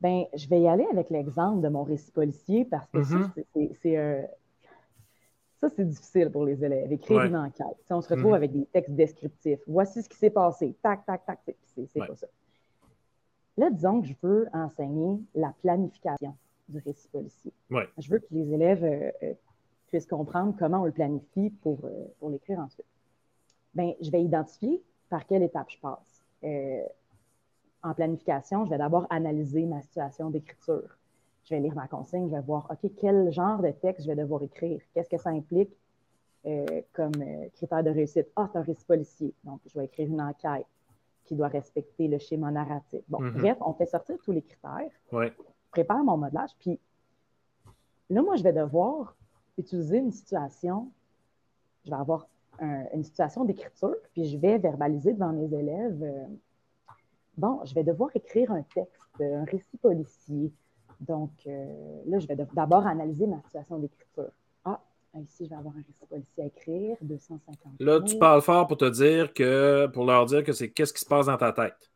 [SPEAKER 5] Ben, je vais y aller avec l'exemple de mon récit policier parce que mm-hmm. c'est euh, ça, c'est difficile pour les élèves. Écrire une enquête. on se retrouve mm-hmm. avec des textes descriptifs. Voici ce qui s'est passé. Tac, tac, tac. C'est pas ça. Là, disons que je veux enseigner la planification du récit policier. Je veux que les élèves euh, euh, puissent comprendre comment on le planifie pour, pour l'écrire ensuite. Ben, je vais identifier par quelle étape je passe en planification, je vais d'abord analyser ma situation d'écriture. Je vais lire ma consigne, je vais voir, OK, quel genre de texte je vais devoir écrire? Qu'est-ce que ça implique euh, comme euh, critère de réussite? Ah, c'est un récit policier. Donc, je vais écrire une enquête qui doit respecter le schéma narratif. Bon, mm-hmm. bref, on fait sortir tous les critères.
[SPEAKER 1] Ouais.
[SPEAKER 5] Prépare mon modelage. Puis là, moi, je vais devoir utiliser une situation. Je vais avoir une situation d'écriture, puis je vais verbaliser devant mes élèves. Euh, bon, je vais devoir écrire un texte, un récit policier. Donc, euh, là, je vais d'abord analyser ma situation d'écriture. Ah, ici, je vais avoir un récit policier à écrire, 250
[SPEAKER 1] Là, tu parles fort pour te dire que, pour leur dire que c'est qu'est-ce qui se passe dans ta tête.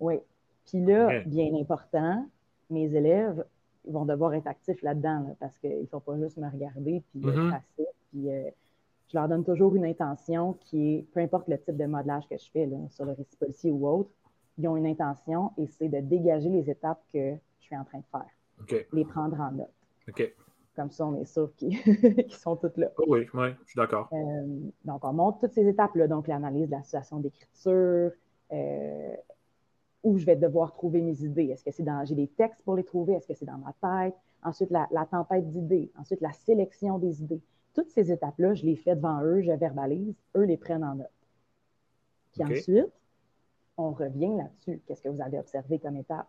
[SPEAKER 5] Oui. Puis là, bien important, mes élèves vont devoir être actifs là-dedans, parce qu'ils ne faut pas juste me regarder puis mm Puis euh, je leur donne toujours une intention qui est, peu importe le type de modelage que je fais, là, sur le récit policier ou autre, ils ont une intention et c'est de dégager les étapes que je suis en train de faire. Les prendre en note. Comme ça, on est sûr qu'ils [LAUGHS] sont toutes là.
[SPEAKER 1] oui, oui, je suis d'accord.
[SPEAKER 5] Euh, donc, on montre toutes ces étapes-là. Donc, l'analyse de la situation d'écriture, euh, je vais devoir trouver mes idées. Est-ce que c'est dans, j'ai des textes pour les trouver? Est-ce que c'est dans ma tête? Ensuite, la, tempête d'idées. Ensuite, la sélection des idées. Toutes ces étapes-là, je les fais devant eux, je verbalise, eux les prennent en note. Puis ensuite, on revient là-dessus. Qu'est-ce que vous avez observé comme étape?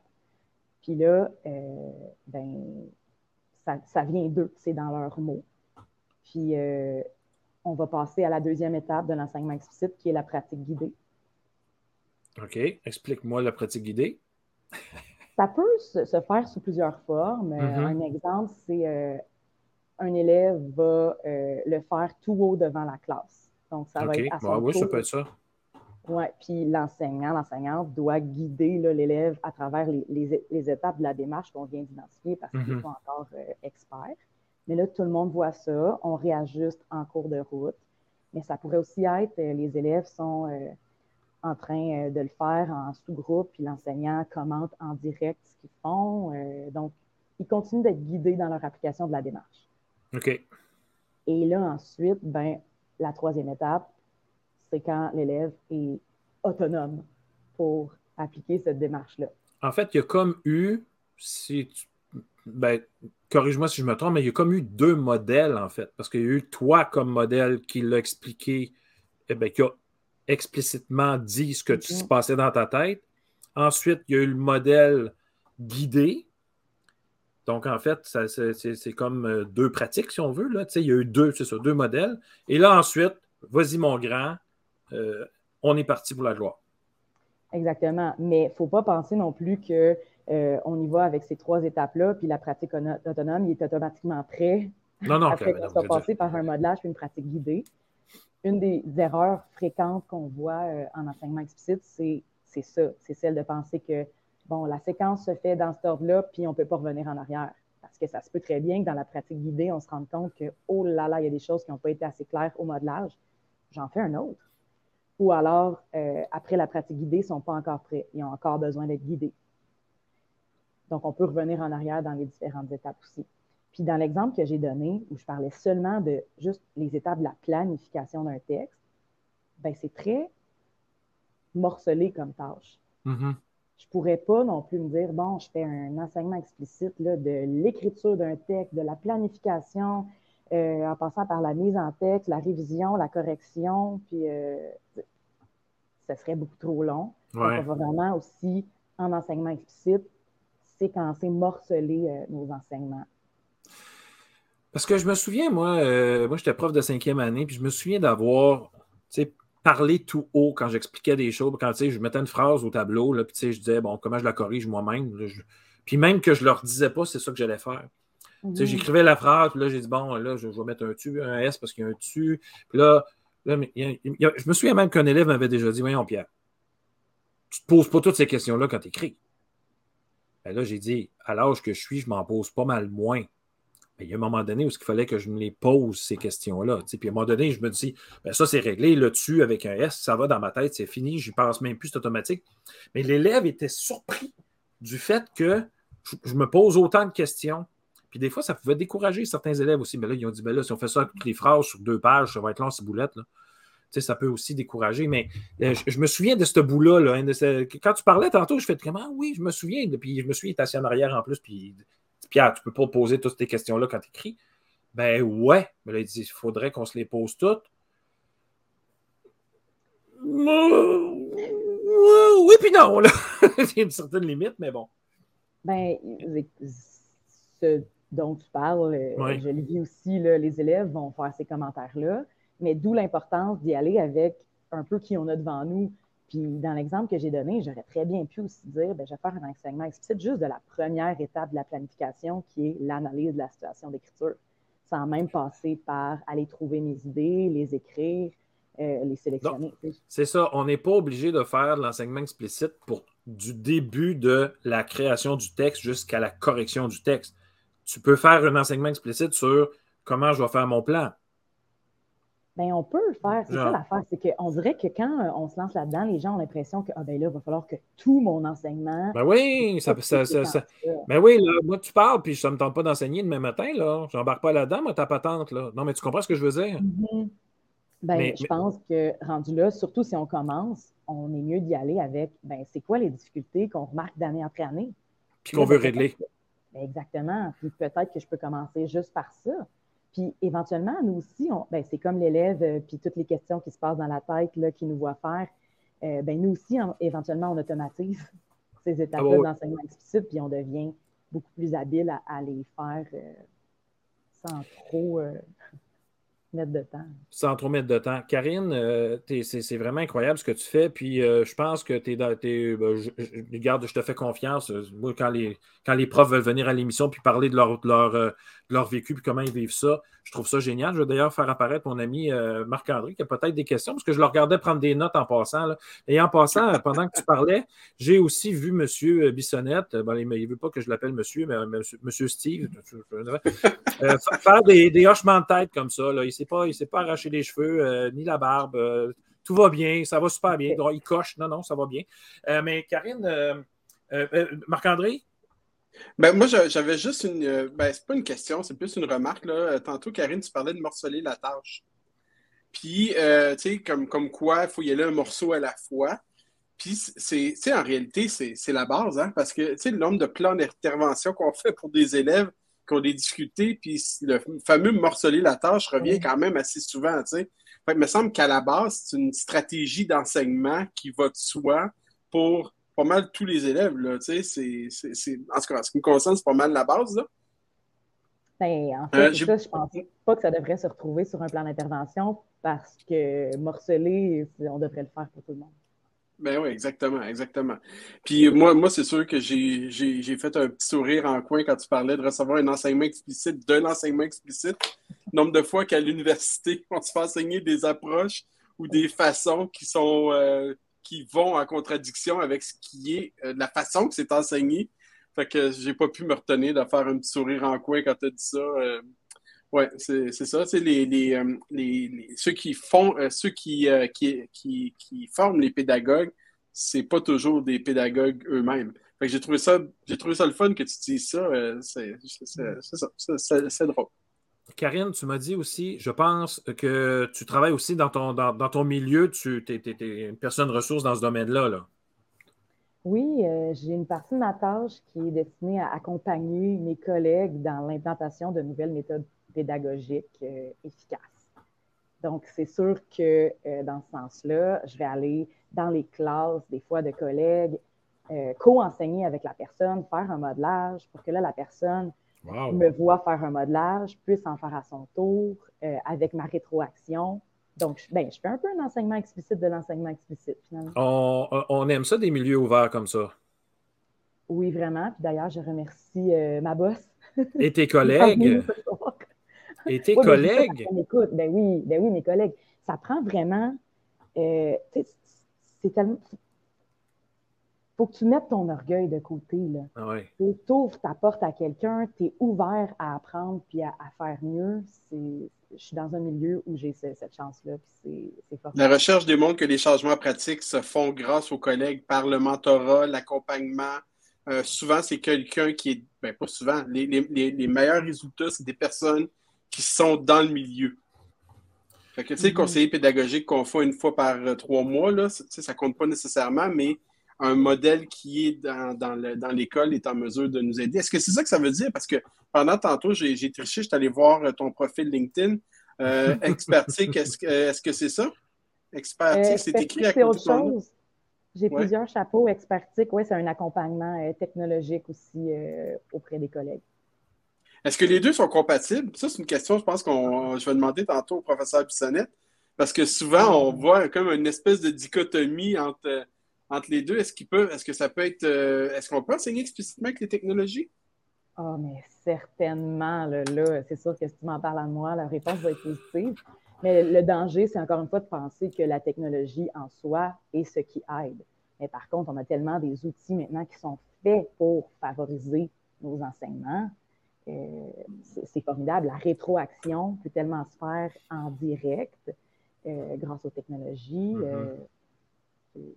[SPEAKER 5] Puis là, euh, ben, ça, vient d'eux, c'est dans leurs mots. Puis euh, on va passer à la deuxième étape de l'enseignement explicite, qui est la pratique guidée.
[SPEAKER 1] OK. Explique-moi la pratique guidée. [LAUGHS]
[SPEAKER 5] Ça peut se, faire sous plusieurs formes. Euh, mm-hmm. Un exemple, c'est euh, un élève va le faire tout haut devant la classe. Donc, ça va être à son
[SPEAKER 1] Oui, ça peut être ça.
[SPEAKER 5] Oui, puis l'enseignant, l'enseignante doit guider l'élève à travers les, étapes de la démarche qu'on vient d'identifier parce qu'ils mm-hmm. sont encore experts. Mais là, tout le monde voit ça. On réajuste en cours de route. Mais ça pourrait aussi être, euh, les élèves sont euh, en train euh, de le faire en sous-groupe, puis l'enseignant commente en direct ce qu'ils font. donc, ils continuent d'être guidés dans leur application de la démarche.
[SPEAKER 1] OK.
[SPEAKER 5] Et là, ensuite, ben, la troisième étape, c'est quand l'élève est autonome pour appliquer cette démarche-là.
[SPEAKER 1] En fait, il y a comme eu, si tu ben, corrige-moi si je me trompe, mais il y a comme eu deux modèles, en fait. Parce qu'il y a eu toi comme modèle qui l'a expliqué, eh ben, qui a explicitement dit ce que tu se passait dans ta tête. Ensuite, il y a eu le modèle guidé. Donc, en fait, c'est comme euh, deux pratiques, si on veut. Là. Il y a eu deux, c'est ça, deux modèles. Et là, ensuite, vas-y, mon grand, euh, on est parti pour la gloire.
[SPEAKER 5] Exactement. Mais il ne faut pas penser non plus que euh, on y va avec ces trois étapes-là, puis la pratique autonome, il est automatiquement prêt.
[SPEAKER 1] Non, non, [LAUGHS]
[SPEAKER 5] après qu'on soit passé par un modelage puis une pratique guidée. Une des erreurs fréquentes qu'on voit euh, en enseignement explicite, c'est ça. C'est celle de penser que, bon, la séquence se fait dans cet ordre-là, puis on ne peut pas revenir en arrière. Parce que ça se peut très bien que dans la pratique guidée, on se rende compte que, oh là là, il y a des choses qui n'ont pas été assez claires au modelage. J'en fais un autre. Ou alors, euh, après la pratique guidée, ils ne sont pas encore prêts. Ils ont encore besoin d'être guidés. Donc, on peut revenir en arrière dans les différentes étapes aussi. Puis dans l'exemple que j'ai donné, où je parlais seulement de juste les étapes de la planification d'un texte, ben c'est très morcelé comme tâche.
[SPEAKER 1] Mm-hmm.
[SPEAKER 5] Je ne pourrais pas non plus me dire, bon, je fais un enseignement explicite là, de l'écriture d'un texte, de la planification, euh, en passant par la mise en texte, la révision, la correction, puis euh, ce serait beaucoup trop long. Donc, on va vraiment aussi, en enseignement explicite, séquencer, morceler euh, nos enseignements.
[SPEAKER 1] Parce que je me souviens, moi, euh, moi j'étais prof de cinquième année, puis je me souviens d'avoir parlé tout haut quand j'expliquais des choses. Quand je mettais une phrase au tableau, là, puis je disais, bon, comment je la corrige moi-même. Puis même que je ne leur disais pas, c'est ça que j'allais faire. Mhm. J'écrivais la phrase, puis là, j'ai dit, bon, là, je, vais mettre un tu, un S parce qu'il y a un tu. Puis là, je me souviens même qu'un élève m'avait déjà dit, voyons, Pierre, tu ne te poses pas toutes ces questions-là quand tu écris. Ben là, j'ai dit, à l'âge que je suis, je m'en pose pas mal moins. Il y a un moment donné où il fallait que je me les pose, ces questions-là. Puis à un moment donné, je me dis, ben ça, c'est réglé. Le tu avec un S, ça va dans ma tête, c'est fini, j'y pense même plus, c'est automatique. Mais l'élève était surpris du fait que je, me pose autant de questions. Puis des fois, ça pouvait décourager certains élèves aussi. Mais là, ils ont dit, ben là, si on fait ça avec toutes les phrases sur deux pages, ça va être long, ces boulettes. Là ça peut aussi décourager. Mais euh, je, me souviens de ce bout-là. Hein, quand tu parlais tantôt, je fais comment? Ah oui, je me souviens. Puis je me souviens, assis en arrière en plus. Puis Pierre, tu peux pas poser toutes ces questions-là quand tu écris. Ben ouais. Mais là, il dit il faudrait qu'on se les pose toutes. Oui, puis non. [LAUGHS] Il y a une certaine limite, mais bon.
[SPEAKER 5] Ben, ce dont tu parles, euh, je le dis aussi, les élèves vont faire ces commentaires-là. Mais d'où l'importance d'y aller avec un peu qui on a devant nous. Puis dans l'exemple que j'ai donné, j'aurais très bien pu aussi dire, bien, je vais faire un enseignement explicite juste de la première étape de la planification, qui est l'analyse de la situation d'écriture, sans même passer par aller trouver mes idées, les écrire, euh, les sélectionner.
[SPEAKER 1] C'est ça, on n'est pas obligé de faire de l'enseignement explicite pour du début de la création du texte jusqu'à la correction du texte. Tu peux faire un enseignement explicite sur comment je vais faire mon plan
[SPEAKER 5] ben, on peut le faire. C'est ça l'affaire. C'est qu'on dirait que quand euh, on se lance là-dedans, les gens ont l'impression que, ah ben là, il va falloir que tout mon enseignement.
[SPEAKER 1] Ben oui, ça, ça, ça, Ben oui, là, moi, tu parles, puis ça ne me tente pas d'enseigner demain matin, là. J'embarque pas là-dedans, moi, ta patente, là. Non, mais tu comprends ce que je veux dire?
[SPEAKER 5] Mm-hmm. Ben, je pense que rendu là, surtout si on commence, on est mieux d'y aller avec ben, c'est quoi les difficultés qu'on remarque d'année après année?
[SPEAKER 1] Puis qu'on veut régler.
[SPEAKER 5] Exactement. Puis peut-être que je peux commencer juste par ça. Puis éventuellement, nous aussi, ben, c'est comme l'élève, euh, puis toutes les questions qui se passent dans la tête, là, qui nous voit faire. Euh, ben, nous aussi, éventuellement, on automatise [LAUGHS] ces ah étapes-là d'enseignement explicite, puis on devient beaucoup plus habile à, les faire euh, sans trop mettre de temps.
[SPEAKER 1] Sans trop mettre de temps. Karine, euh, c'est vraiment incroyable ce que tu fais. Puis euh, je pense que tu es dans. Ben, je, garde, je te fais confiance. Moi, quand les, quand les profs veulent venir à l'émission puis parler de leur, leur, euh, leur vécu puis comment ils vivent ça, je trouve ça génial. Je vais d'ailleurs faire apparaître mon ami Marc-André qui a peut-être des questions parce que je le regardais prendre des notes en passant. Et en passant, pendant que tu parlais, j'ai aussi vu M. Bissonnette, ben, il ne veut pas que je l'appelle monsieur, mais monsieur, Steve, faire des, des, hochements de tête comme ça. Là. Il il ne s'est pas arraché les cheveux, euh, ni la barbe. Euh, tout va bien, ça va super bien. Il coche, non, non, ça va bien. Euh, mais Karine, Marc-André?
[SPEAKER 2] Ben, moi, j'avais juste une. Ben, c'est pas une question, c'est plus une remarque. Là. Tantôt, Karine, tu parlais de morceler la tâche. Puis, tu sais, comme, comme quoi, il faut y aller un morceau à la fois. Puis, c'est, en réalité, c'est la base, hein, parce que, tu sais, le nombre de plans d'intervention qu'on [LAUGHS] fait pour des élèves, qu'on a discuté, puis le fameux morceler la tâche revient quand même assez souvent, tu sais. il me semble qu'à la base, c'est une stratégie d'enseignement qui va de soi pour pas mal tous les élèves, là, tu sais. C'est, en tout cas, ce qui me concerne, c'est pas mal la base, là.
[SPEAKER 5] Ben, en fait, euh, ça, je pense pas que ça devrait se retrouver sur un plan d'intervention parce que morceler, on devrait le faire pour tout le monde.
[SPEAKER 2] Ben oui, exactement, exactement. Puis moi, moi c'est sûr que j'ai fait un petit sourire en coin quand tu parlais de recevoir un enseignement explicite, d'un enseignement explicite. Nombre de fois qu'à l'université, [LAUGHS] on se fait enseigner des approches ou des façons qui sont euh, qui vont en contradiction avec ce qui est euh, la façon que c'est enseigné. Fait que j'ai pas pu me retenir de faire un petit sourire en coin quand tu as dit ça. Euh, oui, c'est ça. C'est les, les, euh, les, les, ceux qui font, euh, ceux qui, euh, qui, qui, qui, forment les pédagogues, c'est pas toujours des pédagogues eux-mêmes. J'ai trouvé ça, j'ai trouvé ça le fun que tu dises ça. c'est ça, c'est drôle.
[SPEAKER 1] Karine, tu m'as dit aussi, je pense que tu travailles aussi dans ton, dans, dans ton milieu, tu es, une personne ressource dans ce domaine-là. Là.
[SPEAKER 5] Oui, j'ai une partie de ma tâche qui est destinée à accompagner mes collègues dans l'implantation de nouvelles méthodes pédagogique euh, efficace. Donc, c'est sûr que euh, dans ce sens-là, je vais aller dans les classes, des fois de collègues, euh, co-enseigner avec la personne, faire un modelage pour que là, la personne me voit faire un modelage, puisse en faire à son tour avec ma rétroaction. Donc, ben, je fais un peu un enseignement explicite de l'enseignement explicite, finalement.
[SPEAKER 1] On, on, aime ça, des milieux ouverts comme ça.
[SPEAKER 5] Oui, vraiment. Puis d'ailleurs, je remercie ma boss.
[SPEAKER 1] Et tes [LAUGHS] collègues. Et tes collègues?
[SPEAKER 5] ben oui, ben oui, mes collègues. Ça prend vraiment. Euh, c'est tellement. faut que tu mettes ton orgueil de côté. Là.
[SPEAKER 1] Ah
[SPEAKER 5] Tu ouvres ta porte à quelqu'un, tu es ouvert à apprendre puis à, faire mieux. Je suis dans un milieu où j'ai cette chance-là. C'est
[SPEAKER 2] La recherche démontre que les changements pratiques se font grâce aux collègues par le mentorat, l'accompagnement. Euh, souvent, c'est quelqu'un qui est. Ben, pas souvent. Les, les, les meilleurs résultats, c'est des personnes qui sont dans le milieu. Fait que, tu sais, le mhm. conseiller pédagogique qu'on fait une fois par euh, trois mois, là, ça compte pas nécessairement, mais un modèle qui est dans, dans l'école est en mesure de nous aider. Est-ce que c'est ça que ça veut dire? Parce que pendant tantôt, j'ai triché, je suis allé voir euh, ton profil LinkedIn. Euh, [LAUGHS] expertique, est-ce que c'est ça? Expertique, c'est écrit à
[SPEAKER 5] côté de J'ai plusieurs chapeaux. Expertique, oui, c'est un accompagnement technologique aussi auprès des collègues.
[SPEAKER 2] Est-ce que les deux sont compatibles? Ça, c'est une question, je pense qu'on je vais demander tantôt au professeur Bissonnette, parce que souvent, on voit comme une espèce de dichotomie entre, entre les deux. Est-ce qu'il peut, est-ce que ça peut être, euh, est-ce qu'on peut enseigner explicitement avec les technologies?
[SPEAKER 5] Ah, mais certainement, là, c'est sûr que si tu m'en parles à moi, la réponse va être positive. Mais le danger, c'est encore une fois de penser que la technologie en soi est ce qui aide. Mais par contre, on a tellement des outils maintenant qui sont faits pour favoriser nos enseignements euh, c'est formidable. La rétroaction peut tellement se faire en direct euh, grâce aux technologies. Mm-hmm. Euh,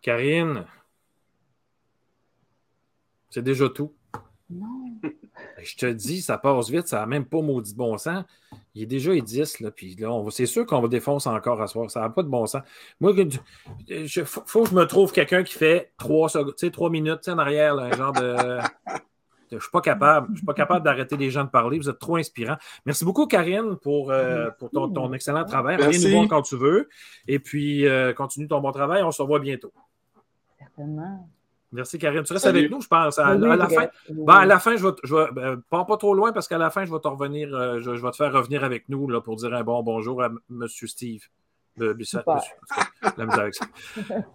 [SPEAKER 1] Karine, c'est déjà tout.
[SPEAKER 5] Non. [LAUGHS]
[SPEAKER 1] je te dis, ça passe vite, ça n'a même pas maudit bon sens. Il est déjà 10, là, puis là, c'est sûr qu'on va défoncer encore à soir. Ça n'a pas de bon sens. Moi, il faut que je me trouve quelqu'un qui fait 3, minutes en arrière, un genre de. [LAUGHS] Je ne suis pas capable. Je suis pas [LAUGHS] capable d'arrêter les gens de parler. Vous êtes trop inspirants. Merci beaucoup, Karine, pour, euh, pour ton, excellent travail. Viens nous voir quand tu veux. Et puis, euh, continue ton bon travail. On se revoit bientôt.
[SPEAKER 5] Certainement.
[SPEAKER 1] Merci, Karine. Tu restes avec nous, je pense. À, la, fin, ben, à la fin, je vais, je vais ben, pas, trop loin parce qu'à la fin, je vais te revenir, euh, je, vais te faire revenir avec nous là, pour dire un bon bonjour à M. Steve.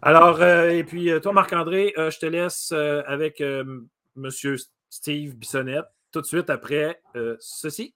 [SPEAKER 1] Alors, et puis toi, Marc-André, je te laisse avec M. Steve Bissonnette tout de suite après ceci.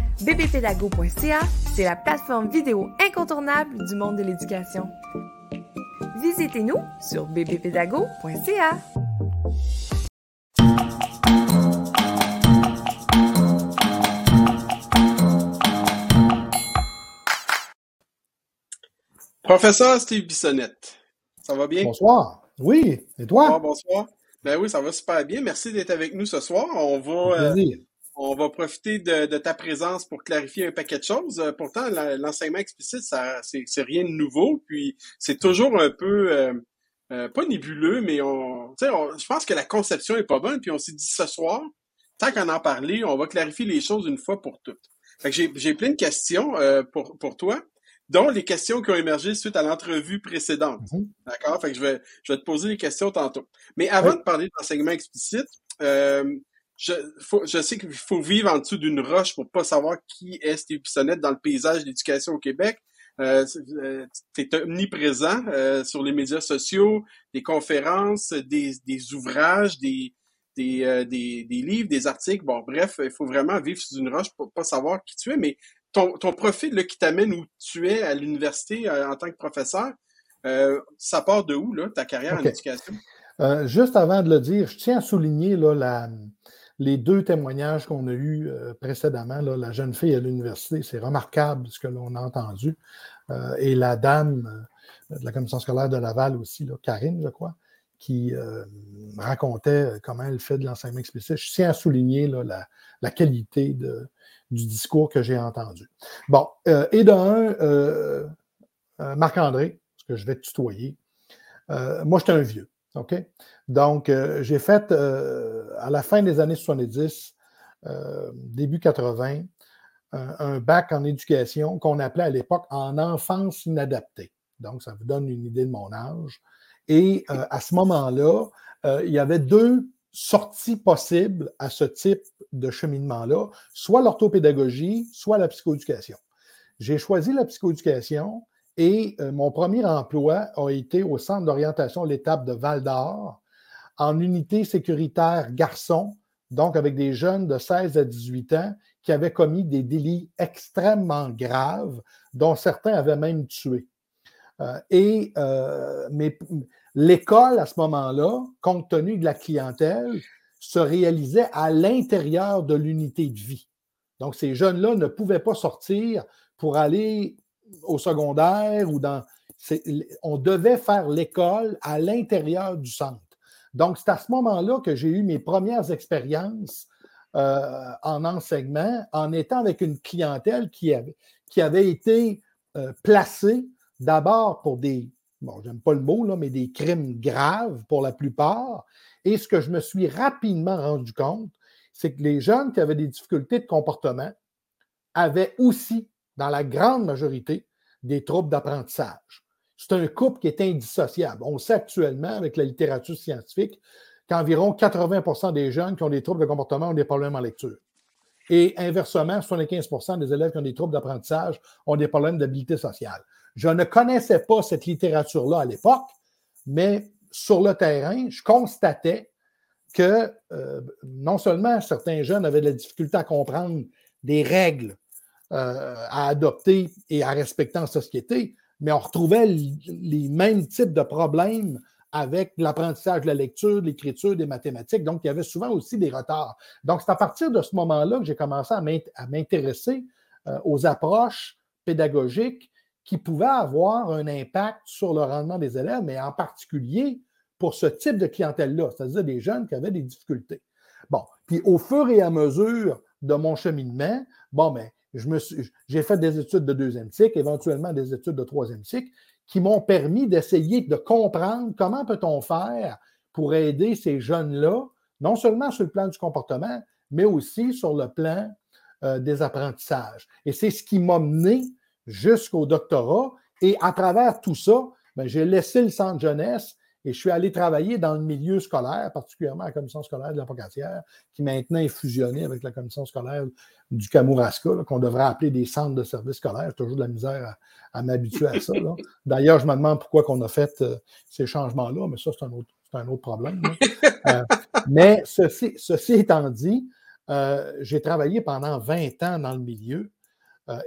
[SPEAKER 6] bbpédago.ca, c'est la plateforme vidéo incontournable du monde de l'éducation. Visitez-nous sur bbpédago.ca.
[SPEAKER 2] Professeur Steve Bissonnette, ça va bien?
[SPEAKER 7] Bonsoir. Oui, et toi?
[SPEAKER 2] Bonsoir, bonsoir. Ben oui, ça va super bien. Merci d'être avec nous ce soir. On va, on va profiter de, ta présence pour clarifier un paquet de choses. Euh, pourtant, l'enseignement explicite, ça, c'est rien de nouveau. Puis c'est toujours un peu euh, euh, pas nébuleux, mais on, je pense que la conception est pas bonne. Puis on s'est dit ce soir, tant qu'on en parlait, on va clarifier les choses une fois pour toutes. j'ai plein de questions pour, pour toi, dont les questions qui ont émergé suite à l'entrevue précédente. Mm-hmm. D'accord? Fait que je vais, je vais te poser les questions tantôt. Mais avant de parler d'enseignement explicite, je, je sais qu'il faut vivre en dessous d'une roche pour pas savoir qui est Steve Bissonnette dans le paysage d'éducation au Québec. Euh, euh tu es omniprésent euh, sur les médias sociaux, des conférences, des, des ouvrages, des, des, euh, des, des, livres, des articles. Bon, bref, il faut vraiment vivre sous une roche pour pas savoir qui tu es. Mais ton, ton profil là, qui t'amène où tu es à l'université en tant que professeur, ça part de où, là, ta carrière en éducation?
[SPEAKER 7] juste avant de le dire, je tiens à souligner là, la, les deux témoignages qu'on a eus euh, précédemment, la jeune fille à l'université, c'est remarquable ce que l'on a entendu. Euh, et la dame euh, de la commission scolaire de Laval aussi, Karine, je crois, qui racontait comment elle fait de l'enseignement explicite. Je tiens à souligner la, qualité du discours que j'ai entendu. Bon, et d'un, Marc-André, parce que je vais tutoyer, moi, j'étais un vieux. OK? Donc, euh, j'ai fait euh, à la fin des années 70, euh, début 80, un bac en éducation qu'on appelait à l'époque en enfance inadaptée. Donc, ça vous donne une idée de mon âge. Et à ce moment-là, il y avait deux sorties possibles à ce type de cheminement-là, soit l'orthopédagogie, soit la psychoéducation. J'ai choisi la psychoéducation et euh, mon premier emploi a été au centre d'orientation l'étape de Val d'Or, en unité sécuritaire garçon, donc avec des jeunes de 16 à 18 ans qui avaient commis des délits extrêmement graves, dont certains avaient même tué. Euh, et euh, l'école, à ce moment-là, compte tenu de la clientèle, se réalisait à l'intérieur de l'unité de vie. Donc, ces jeunes-là ne pouvaient pas sortir pour aller au secondaire ou dans. On devait faire l'école à l'intérieur du centre. Donc, c'est à ce moment-là que j'ai eu mes premières expériences euh, en enseignement en étant avec une clientèle qui avait, été euh, placée d'abord pour des, bon, j'aime pas le mot, là, mais des crimes graves pour la plupart. Et ce que je me suis rapidement rendu compte, c'est que les jeunes qui avaient des difficultés de comportement avaient aussi dans la grande majorité, des troubles d'apprentissage. C'est un couple qui est indissociable. On sait actuellement, avec la littérature scientifique, qu'environ 80% des jeunes qui ont des troubles de comportement ont des problèmes en lecture. Et inversement, 75% des élèves qui ont des troubles d'apprentissage ont des problèmes d'habilité sociale. Je ne connaissais pas cette littérature-là à l'époque, mais sur le terrain, je constatais que euh, non seulement certains jeunes avaient de la difficulté à comprendre des règles euh, à adopter et à respecter en société, mais on retrouvait les mêmes types de problèmes avec l'apprentissage de la lecture, de l'écriture, des mathématiques. Donc, il y avait souvent aussi des retards. Donc, c'est à partir de ce moment-là que j'ai commencé à m'intéresser euh, aux approches pédagogiques qui pouvaient avoir un impact sur le rendement des élèves, mais en particulier pour ce type de clientèle-là, c'est-à-dire des jeunes qui avaient des difficultés. Bon, puis au fur et à mesure de mon cheminement, bon, ben, j'ai fait des études de deuxième cycle, éventuellement des études de troisième cycle, qui m'ont permis d'essayer de comprendre comment peut-on faire pour aider ces jeunes-là, non seulement sur le plan du comportement, mais aussi sur le plan euh, des apprentissages. Et c'est ce qui m'a mené jusqu'au doctorat. Et à travers tout ça, ben, j'ai laissé le centre jeunesse et je suis allé travailler dans le milieu scolaire, particulièrement la commission scolaire de la Pocatière, qui maintenant est fusionnée avec la commission scolaire du Kamouraska, qu'on devrait appeler des centres de services scolaires. J'ai toujours de la misère à, m'habituer à ça. [LAUGHS] D'ailleurs, je me demande pourquoi on a fait euh, ces changements-là, mais ça, c'est un autre, un autre problème. [LAUGHS] Euh, mais ceci, ceci, étant dit, euh, j'ai travaillé pendant 20 ans dans le milieu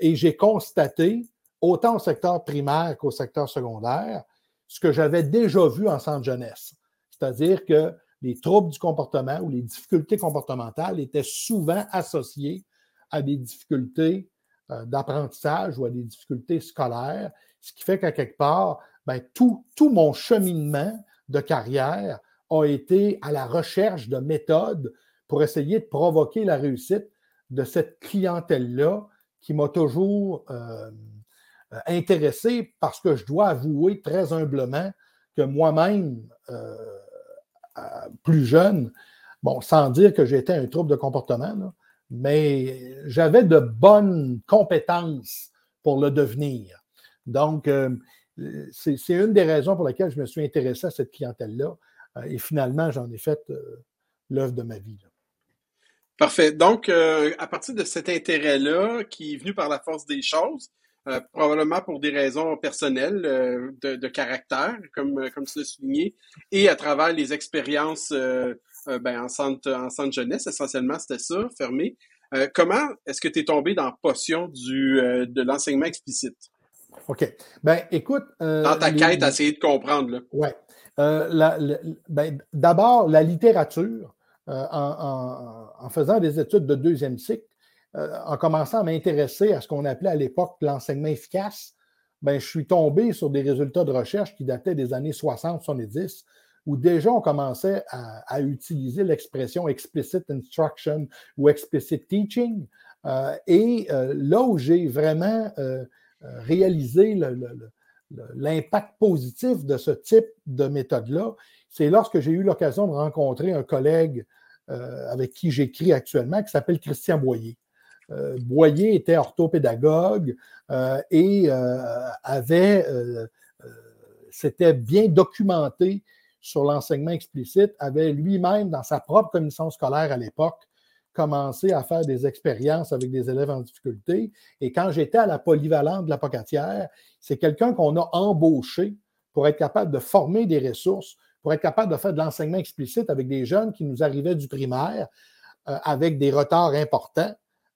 [SPEAKER 7] et j'ai constaté, autant au secteur primaire qu'au secteur secondaire, ce que j'avais déjà vu en centre jeunesse. C'est-à-dire que les troubles du comportement ou les difficultés comportementales étaient souvent associés à des difficultés euh, d'apprentissage ou à des difficultés scolaires, ce qui fait qu'à quelque part, ben, tout, mon cheminement de carrière a été à la recherche de méthodes pour essayer de provoquer la réussite de cette clientèle-là qui m'a toujours euh, intéressé parce que je dois avouer très humblement que moi-même, euh, plus jeune, bon, sans dire que j'étais un trouble de comportement, mais j'avais de bonnes compétences pour le devenir. Donc, euh, c'est une des raisons pour lesquelles je me suis intéressé à cette clientèle-là. et finalement, j'en ai fait l'œuvre de ma vie.
[SPEAKER 2] Parfait. Donc, à partir de cet intérêt-là, qui est venu par la force des choses, euh, probablement pour des raisons personnelles euh, de, de, caractère, comme, euh, comme tu l'as souligné, et à travers les expériences ben, en, centre, en centre jeunesse, essentiellement, c'était ça, fermé. comment est-ce que tu es tombé dans la potion du, de l'enseignement explicite?
[SPEAKER 7] OK. Ben, écoute.
[SPEAKER 2] dans ta quête, à essayer de comprendre. Là.
[SPEAKER 7] Oui. ben, D'abord, la littérature, en, en, en, faisant des études de deuxième cycle, euh, en commençant à m'intéresser à ce qu'on appelait à l'époque l'enseignement efficace, ben, je suis tombé sur des résultats de recherche qui dataient des années 60-70, où déjà on commençait à, utiliser l'expression explicit instruction ou explicit teaching. Euh, et euh, là où j'ai vraiment réalisé l'impact positif de ce type de méthode-là, c'est lorsque j'ai eu l'occasion de rencontrer un collègue avec qui j'écris actuellement, qui s'appelle Christian Boyer. Euh, Boyer était orthopédagogue euh, et euh, avait, s'était bien documenté sur l'enseignement explicite, avait lui-même, dans sa propre commission scolaire à l'époque, commencé à faire des expériences avec des élèves en difficulté. Et quand j'étais à la polyvalente de la Pocatière, c'est quelqu'un qu'on a embauché pour être capable de former des ressources, pour être capable de faire de l'enseignement explicite avec des jeunes qui nous arrivaient du primaire avec des retards importants.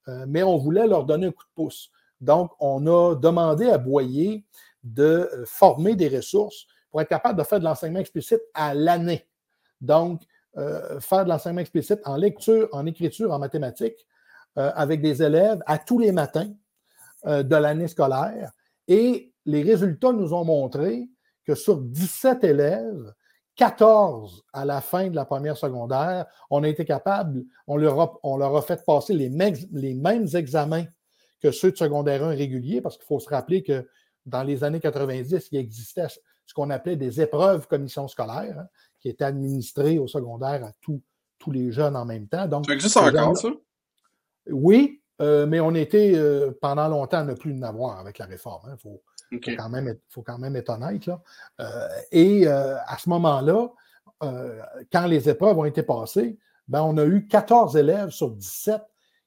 [SPEAKER 7] Euh, mais on voulait leur donner un coup de pouce. Donc, on a demandé à Boyer de euh, former des ressources pour être capable de faire de l'enseignement explicite à l'année. Donc, euh, faire de l'enseignement explicite en lecture, en écriture, en mathématiques, avec des élèves à tous les matins de l'année scolaire. Et les résultats nous ont montré que sur 17 élèves, 14 à la fin de la première secondaire, on a été capable, on leur a, on leur a fait passer les mêmes, les mêmes examens que ceux de secondaire 1 réguliers, parce qu'il faut se rappeler que dans les années 90, il existait ce qu'on appelait des épreuves commission scolaire, hein, qui étaient administrées au secondaire à tous les jeunes en même temps. Donc,
[SPEAKER 2] ça existe encore, ça?
[SPEAKER 7] Oui, euh, mais on était euh, pendant longtemps à ne plus en avoir avec la réforme. Il hein. faut, il faut, quand même être, honnête. Là. Euh, et euh, à ce moment-là, euh, quand les épreuves ont été passées, ben, on a eu 14 élèves sur 17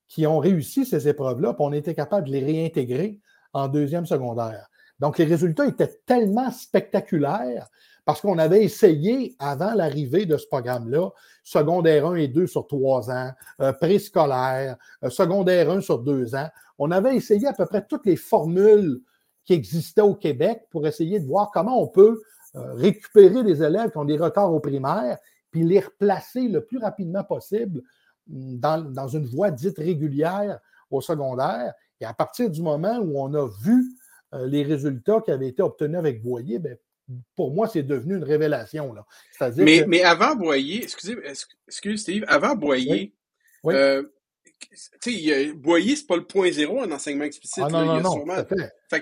[SPEAKER 7] qui ont réussi ces épreuves-là, puis on été capable de les réintégrer en deuxième secondaire. Donc, les résultats étaient tellement spectaculaires Parce qu'on avait essayé, avant l'arrivée de ce programme-là, secondaire 1 et 2 sur 3 ans, euh, préscolaire, secondaire 1 sur 2 ans. On avait essayé à peu près toutes les formules qui existaient au Québec pour essayer de voir comment on peut euh, récupérer des élèves qui ont des retards au primaire, puis les replacer le plus rapidement possible mm, dans, une voie dite régulière au secondaire. Et à partir du moment où on a vu les résultats qui avaient été obtenus avec Boyer, bien, pour moi, c'est devenu une révélation. Là.
[SPEAKER 2] Mais, mais avant Boyer, excusez, excuse Steve, avant Boyer, oui. Euh, Boyer, c'est pas le point zéro en enseignement explicite.
[SPEAKER 7] Ah, non, non, non,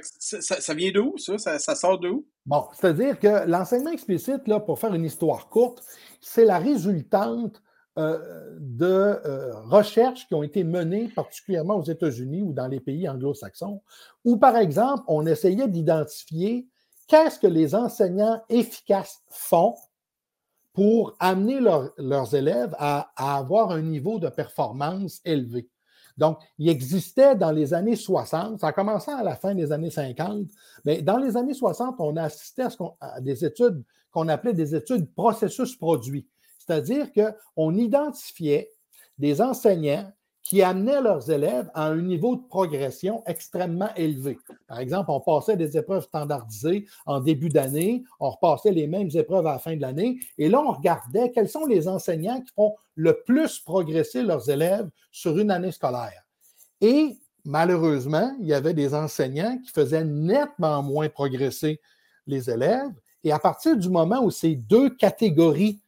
[SPEAKER 2] ça, vient d'où, ça? ça? sort d'où?
[SPEAKER 7] Bon, c'est-à-dire que l'enseignement explicite, là, pour faire une histoire courte, c'est la résultante euh, de euh, recherches qui ont été menées particulièrement aux États-Unis ou dans les pays anglo-saxons, où, par exemple, on essayait d'identifier qu'est-ce que les enseignants efficaces font pour amener leurs élèves à, avoir un niveau de performance élevé. Donc, il existait dans les années 60, ça a à la fin des années 50, mais dans les années 60, on a assisté à, des études qu'on appelait des études processus produits. C'est-à-dire qu'on identifiait des enseignants qui amenaient leurs élèves à un niveau de progression extrêmement élevé. Par exemple, on passait des épreuves standardisées en début d'année, on repassait les mêmes épreuves à la fin de l'année, et là, on regardait quels sont les enseignants qui font le plus progresser leurs élèves sur une année scolaire. Et malheureusement, il y avait des enseignants qui faisaient nettement moins progresser les élèves, et à partir du moment où ces deux catégories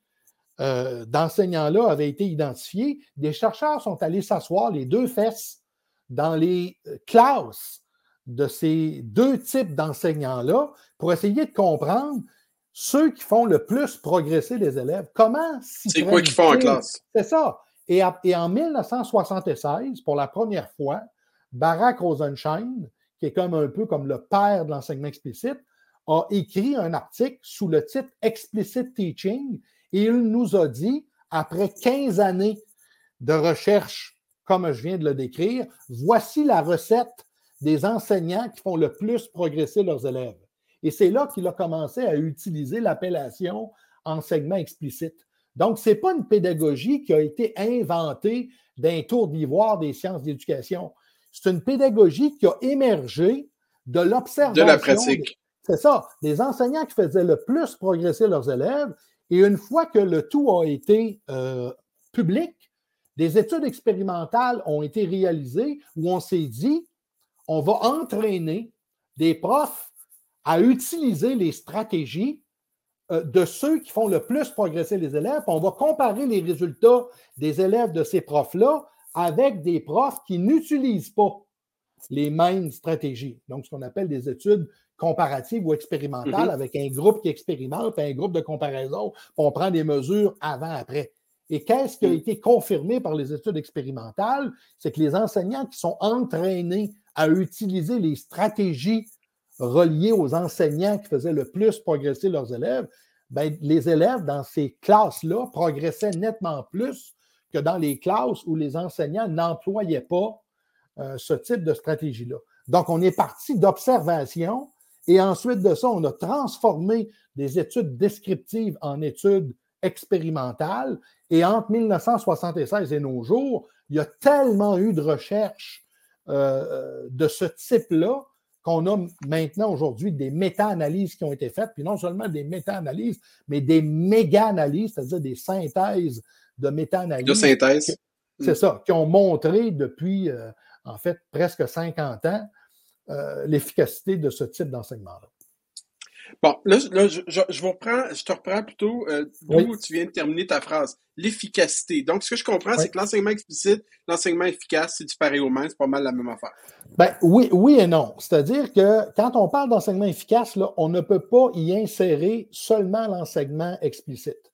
[SPEAKER 7] euh, d'enseignants-là avaient été identifiés, des chercheurs sont allés s'asseoir les deux fesses dans les euh, classes de ces deux types d'enseignants-là pour essayer de comprendre ceux qui font le plus progresser les élèves. Comment
[SPEAKER 2] C'est quoi qu'ils font en classe?
[SPEAKER 7] C'est ça. Et, et, en 1976, pour la première fois, Barack Rosenschein, qui est comme un peu comme le père de l'enseignement explicite, a écrit un article sous le titre Explicit Teaching et il nous a dit, après 15 années de recherche, comme je viens de le décrire, voici la recette des enseignants qui font le plus progresser leurs élèves. Et c'est là qu'il a commencé à utiliser l'appellation enseignement explicite. Donc, ce n'est pas une pédagogie qui a été inventée d'un tour d'ivoire des sciences d'éducation. C'est une pédagogie qui a émergé de l'observation.
[SPEAKER 2] De la pratique.
[SPEAKER 7] C'est ça, des enseignants qui faisaient le plus progresser leurs élèves et une fois que le tout a été euh, public, des études expérimentales ont été réalisées où on s'est dit, on va entraîner des profs à utiliser les stratégies euh, de ceux qui font le plus progresser les élèves. On va comparer les résultats des élèves de ces profs-là avec des profs qui n'utilisent pas les mêmes stratégies. Donc, ce qu'on appelle des études comparative ou expérimentale mm-hmm. avec un groupe qui expérimente et un groupe de comparaison. On prend des mesures avant-après. Et qu'est-ce qui a mm. été confirmé par les études expérimentales? C'est que les enseignants qui sont entraînés à utiliser les stratégies reliées aux enseignants qui faisaient le plus progresser leurs élèves, ben, les élèves dans ces classes-là progressaient nettement plus que dans les classes où les enseignants n'employaient pas euh, ce type de stratégie-là. Donc, on est parti d'observation et ensuite de ça, on a transformé des études descriptives en études expérimentales. Et entre 1976 et nos jours, il y a tellement eu de recherches euh, de ce type-là qu'on a maintenant aujourd'hui des méta-analyses qui ont été faites, puis non seulement des méta-analyses, mais des méga-analyses, c'est-à-dire des synthèses de méta-analyses.
[SPEAKER 2] De synthèse.
[SPEAKER 7] C'est ça, qui ont montré depuis, euh, en fait, presque 50 ans euh, l'efficacité de ce type d'enseignement-là.
[SPEAKER 2] Bon, là, je, vous reprends, je te reprends plutôt euh, d'où tu viens de terminer ta phrase. L'efficacité. Donc, ce que je comprends, c'est que l'enseignement explicite, l'enseignement efficace, c'est du pareil au même, c'est pas mal la même affaire.
[SPEAKER 7] Ben, oui, oui et non. C'est-à-dire que quand on parle d'enseignement efficace, là, on ne peut pas y insérer seulement l'enseignement explicite.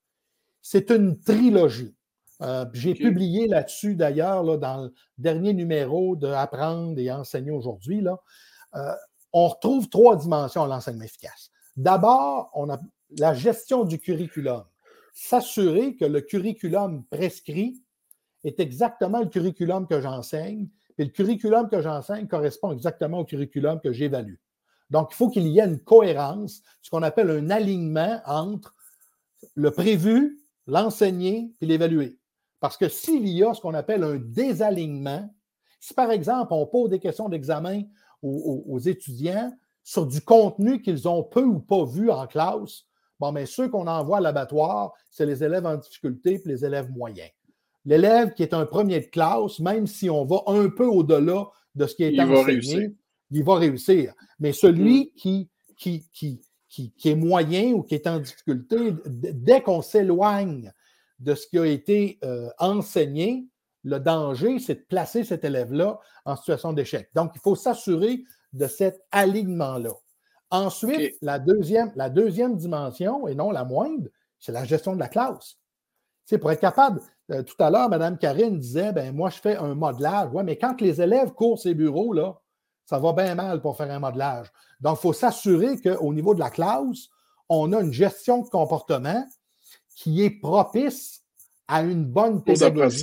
[SPEAKER 7] C'est une trilogie. Euh, j'ai publié là-dessus d'ailleurs dans le dernier numéro de Apprendre et enseigner aujourd'hui. Euh, on retrouve trois dimensions à l'enseignement efficace. D'abord, on a la gestion du curriculum. S'assurer que le curriculum prescrit est exactement le curriculum que j'enseigne, et le curriculum que j'enseigne correspond exactement au curriculum que j'évalue. Donc, il faut qu'il y ait une cohérence, ce qu'on appelle un alignement entre le prévu, l'enseigné et l'évalué. Parce que s'il y a ce qu'on appelle un désalignement, si par exemple on pose des questions d'examen aux, étudiants sur du contenu qu'ils ont peu ou pas vu en classe, bon, mais ceux qu'on envoie à l'abattoir, c'est les élèves en difficulté et les élèves moyens. L'élève qui est un premier de classe, même si on va un peu au-delà de ce qui est enseigné, il va réussir. Mais celui mm. qui, qui, qui, qui, est moyen ou qui est en difficulté, dès qu'on s'éloigne de ce qui a été euh, enseigné, le danger, c'est de placer cet élève-là en situation d'échec. Donc, il faut s'assurer de cet alignement-là. Ensuite, la, deuxième, la deuxième dimension, et non la moindre, c'est la gestion de la classe. C'est pour être capable, euh, tout à l'heure, Mme Karine disait, ben moi, je fais un modelage. Oui, mais quand les élèves courent ces bureaux, là, ça va bien mal pour faire un modelage. Donc, il faut s'assurer qu'au niveau de la classe, on a une gestion de comportement qui est propice à une bonne pédagogie.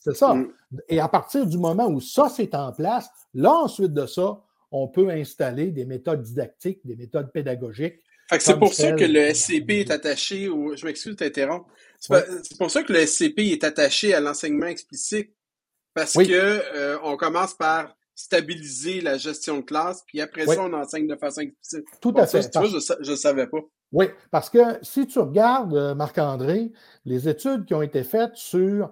[SPEAKER 7] C'est ça. Mm. Et à partir du moment où ça, c'est en place, là, ensuite de ça, on peut installer des méthodes didactiques, des méthodes pédagogiques.
[SPEAKER 2] C'est pour ça que le SCP est attaché au. Je m'excuse de t'interrompre. C'est pour ça que le SCP est attaché à l'enseignement explicite. Parce qu'on que euh, on commence par stabiliser la gestion de classe, puis après ça, on enseigne de façon explicite.
[SPEAKER 7] Tout à fait.
[SPEAKER 2] je ne savais pas.
[SPEAKER 7] Oui, parce que si tu regardes, euh, Marc-André, les études qui ont été faites sur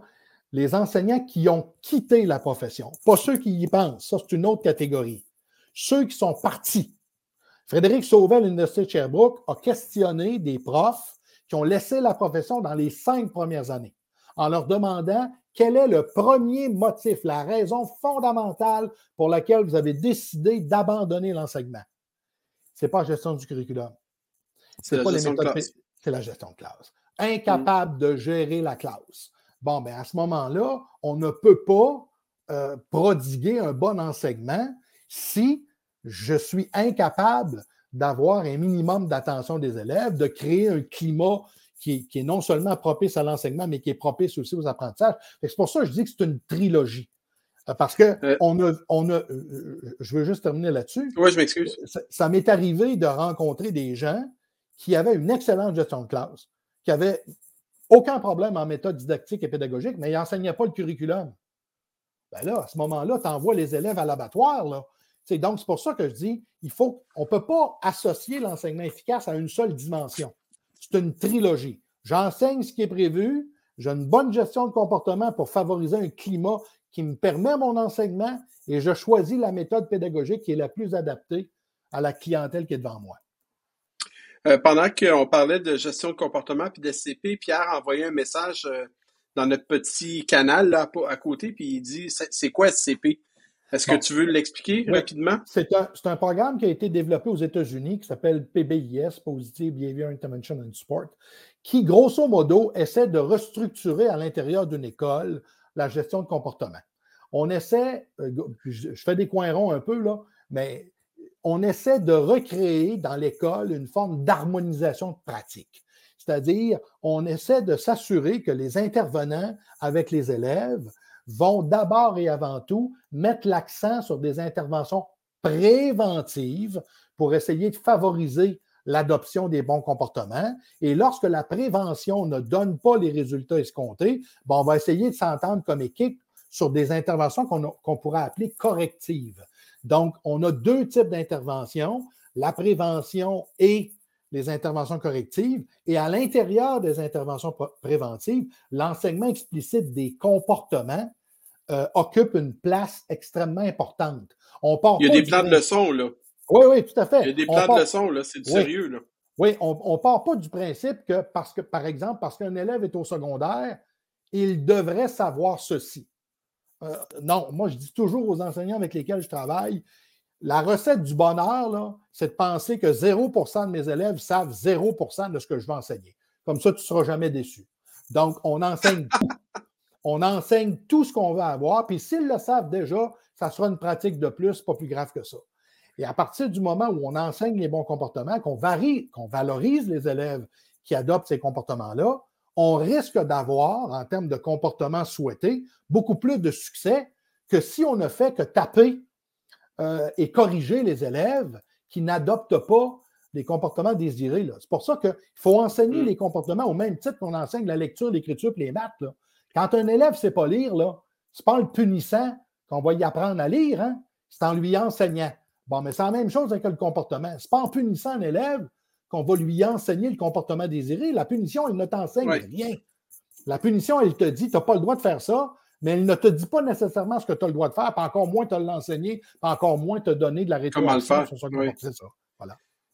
[SPEAKER 7] les enseignants qui ont quitté la profession, pas ceux qui y pensent, ça c'est une autre catégorie, ceux qui sont partis. Frédéric Sauvet à l'Université de Sherbrooke a questionné des profs qui ont laissé la profession dans les cinq premières années en leur demandant quel est le premier motif, la raison fondamentale pour laquelle vous avez décidé d'abandonner l'enseignement. Ce n'est pas gestion du curriculum. C'est pas les méthodes. C'est la gestion de classe. Incapable de gérer la classe. Bon, bien, à ce moment-là, on ne peut pas euh, prodiguer un bon enseignement si je suis incapable d'avoir un minimum d'attention des élèves, de créer un climat qui est, non seulement propice à l'enseignement, mais qui est propice aussi aux apprentissages. C'est pour ça que je dis que c'est une trilogie. Euh, parce que euh. on a, on a, je veux juste terminer là-dessus.
[SPEAKER 2] Oui, je m'excuse.
[SPEAKER 7] Ça, m'est arrivé de rencontrer des gens qui avaient une excellente gestion de classe, qui avaient aucun problème en méthode didactique et pédagogique, mais ils n'enseignaient pas le curriculum. Ben là, à ce moment-là, tu envoies les élèves à l'abattoir. Donc, c'est pour ça que je dis, il faut, on ne peut pas associer l'enseignement efficace à une seule dimension c'est une trilogie. J'enseigne ce qui est prévu, j'ai une bonne gestion de comportement pour favoriser un climat qui me permet mon enseignement et je choisis la méthode pédagogique qui est la plus adaptée à la clientèle qui est devant moi.
[SPEAKER 2] Euh, pendant qu'on parlait de gestion de comportement puis d'SCP, Pierre a envoyé un message euh, dans notre petit canal là, à côté, puis il dit c'est quoi SCP? Est-ce que tu veux l'expliquer rapidement?
[SPEAKER 7] C'est un, programme qui a été développé aux États-Unis qui s'appelle PBIS, Positive Behavior Intervention and Support, qui, grosso modo, essaie de restructurer à l'intérieur d'une école la gestion de comportement. On essaie, euh, je fais des coins ronds un peu, là, mais on essaie de recréer dans l'école une forme d'harmonisation de pratique. C'est-à-dire, on essaie de s'assurer que les intervenants avec les élèves vont d'abord et avant tout mettre l'accent sur des interventions préventives pour essayer de favoriser l'adoption des bons comportements. Et lorsque la prévention ne donne pas les résultats escomptés, ben, on va essayer de s'entendre comme équipe sur des interventions qu'on pourrait appeler correctives. Donc, on a deux types d'interventions, la prévention et les interventions correctives. Et à l'intérieur des interventions préventives, l'enseignement explicite des comportements euh, occupe une place extrêmement importante.
[SPEAKER 2] On part Il y a des plans de leçons, là.
[SPEAKER 7] Oui, oui, tout à fait.
[SPEAKER 2] Il y a des plans de leçons, là, c'est sérieux, là.
[SPEAKER 7] Oui, on ne part pas du principe que, parce que, par exemple, parce qu'un élève est au secondaire, il devrait savoir ceci. Euh, non, moi, je dis toujours aux enseignants avec lesquels je travaille, la recette du bonheur, c'est de penser que 0% de mes élèves savent 0% de ce que je vais enseigner. Comme ça, tu ne seras jamais déçu. Donc, on enseigne tout. On enseigne tout ce qu'on veut avoir, puis s'ils le savent déjà, ça sera une pratique de plus, pas plus grave que ça. Et à partir du moment où on enseigne les bons comportements, qu'on varie, qu'on valorise les élèves qui adoptent ces comportements-là, on risque d'avoir, en termes de comportement souhaité, beaucoup plus de succès que si on ne fait que taper euh, et corriger les élèves qui n'adoptent pas des comportements désirés. C'est pour ça qu'il faut enseigner
[SPEAKER 2] Mm.
[SPEAKER 7] les comportements au même titre qu'on enseigne la lecture, l'écriture et les maths. là. Quand un élève ne sait pas lire, là, c'est pas en le punissant qu'on va y apprendre à lire, hein? c'est en lui enseignant. Bon, mais c'est la même chose avec le comportement. C'est pas en punissant un élève qu'on va lui enseigner le comportement désiré. La punition, elle ne t'enseigne
[SPEAKER 2] Ouais.
[SPEAKER 7] rien. La punition, elle te dit, tu n'as pas le droit de faire ça, mais elle ne te dit pas nécessairement ce que tu as le droit de faire, pas encore moins te l'enseigner, pas encore moins te donner de la
[SPEAKER 2] Comment le
[SPEAKER 7] rétroaction
[SPEAKER 2] faire,
[SPEAKER 7] sur ce
[SPEAKER 2] oui.
[SPEAKER 7] ça.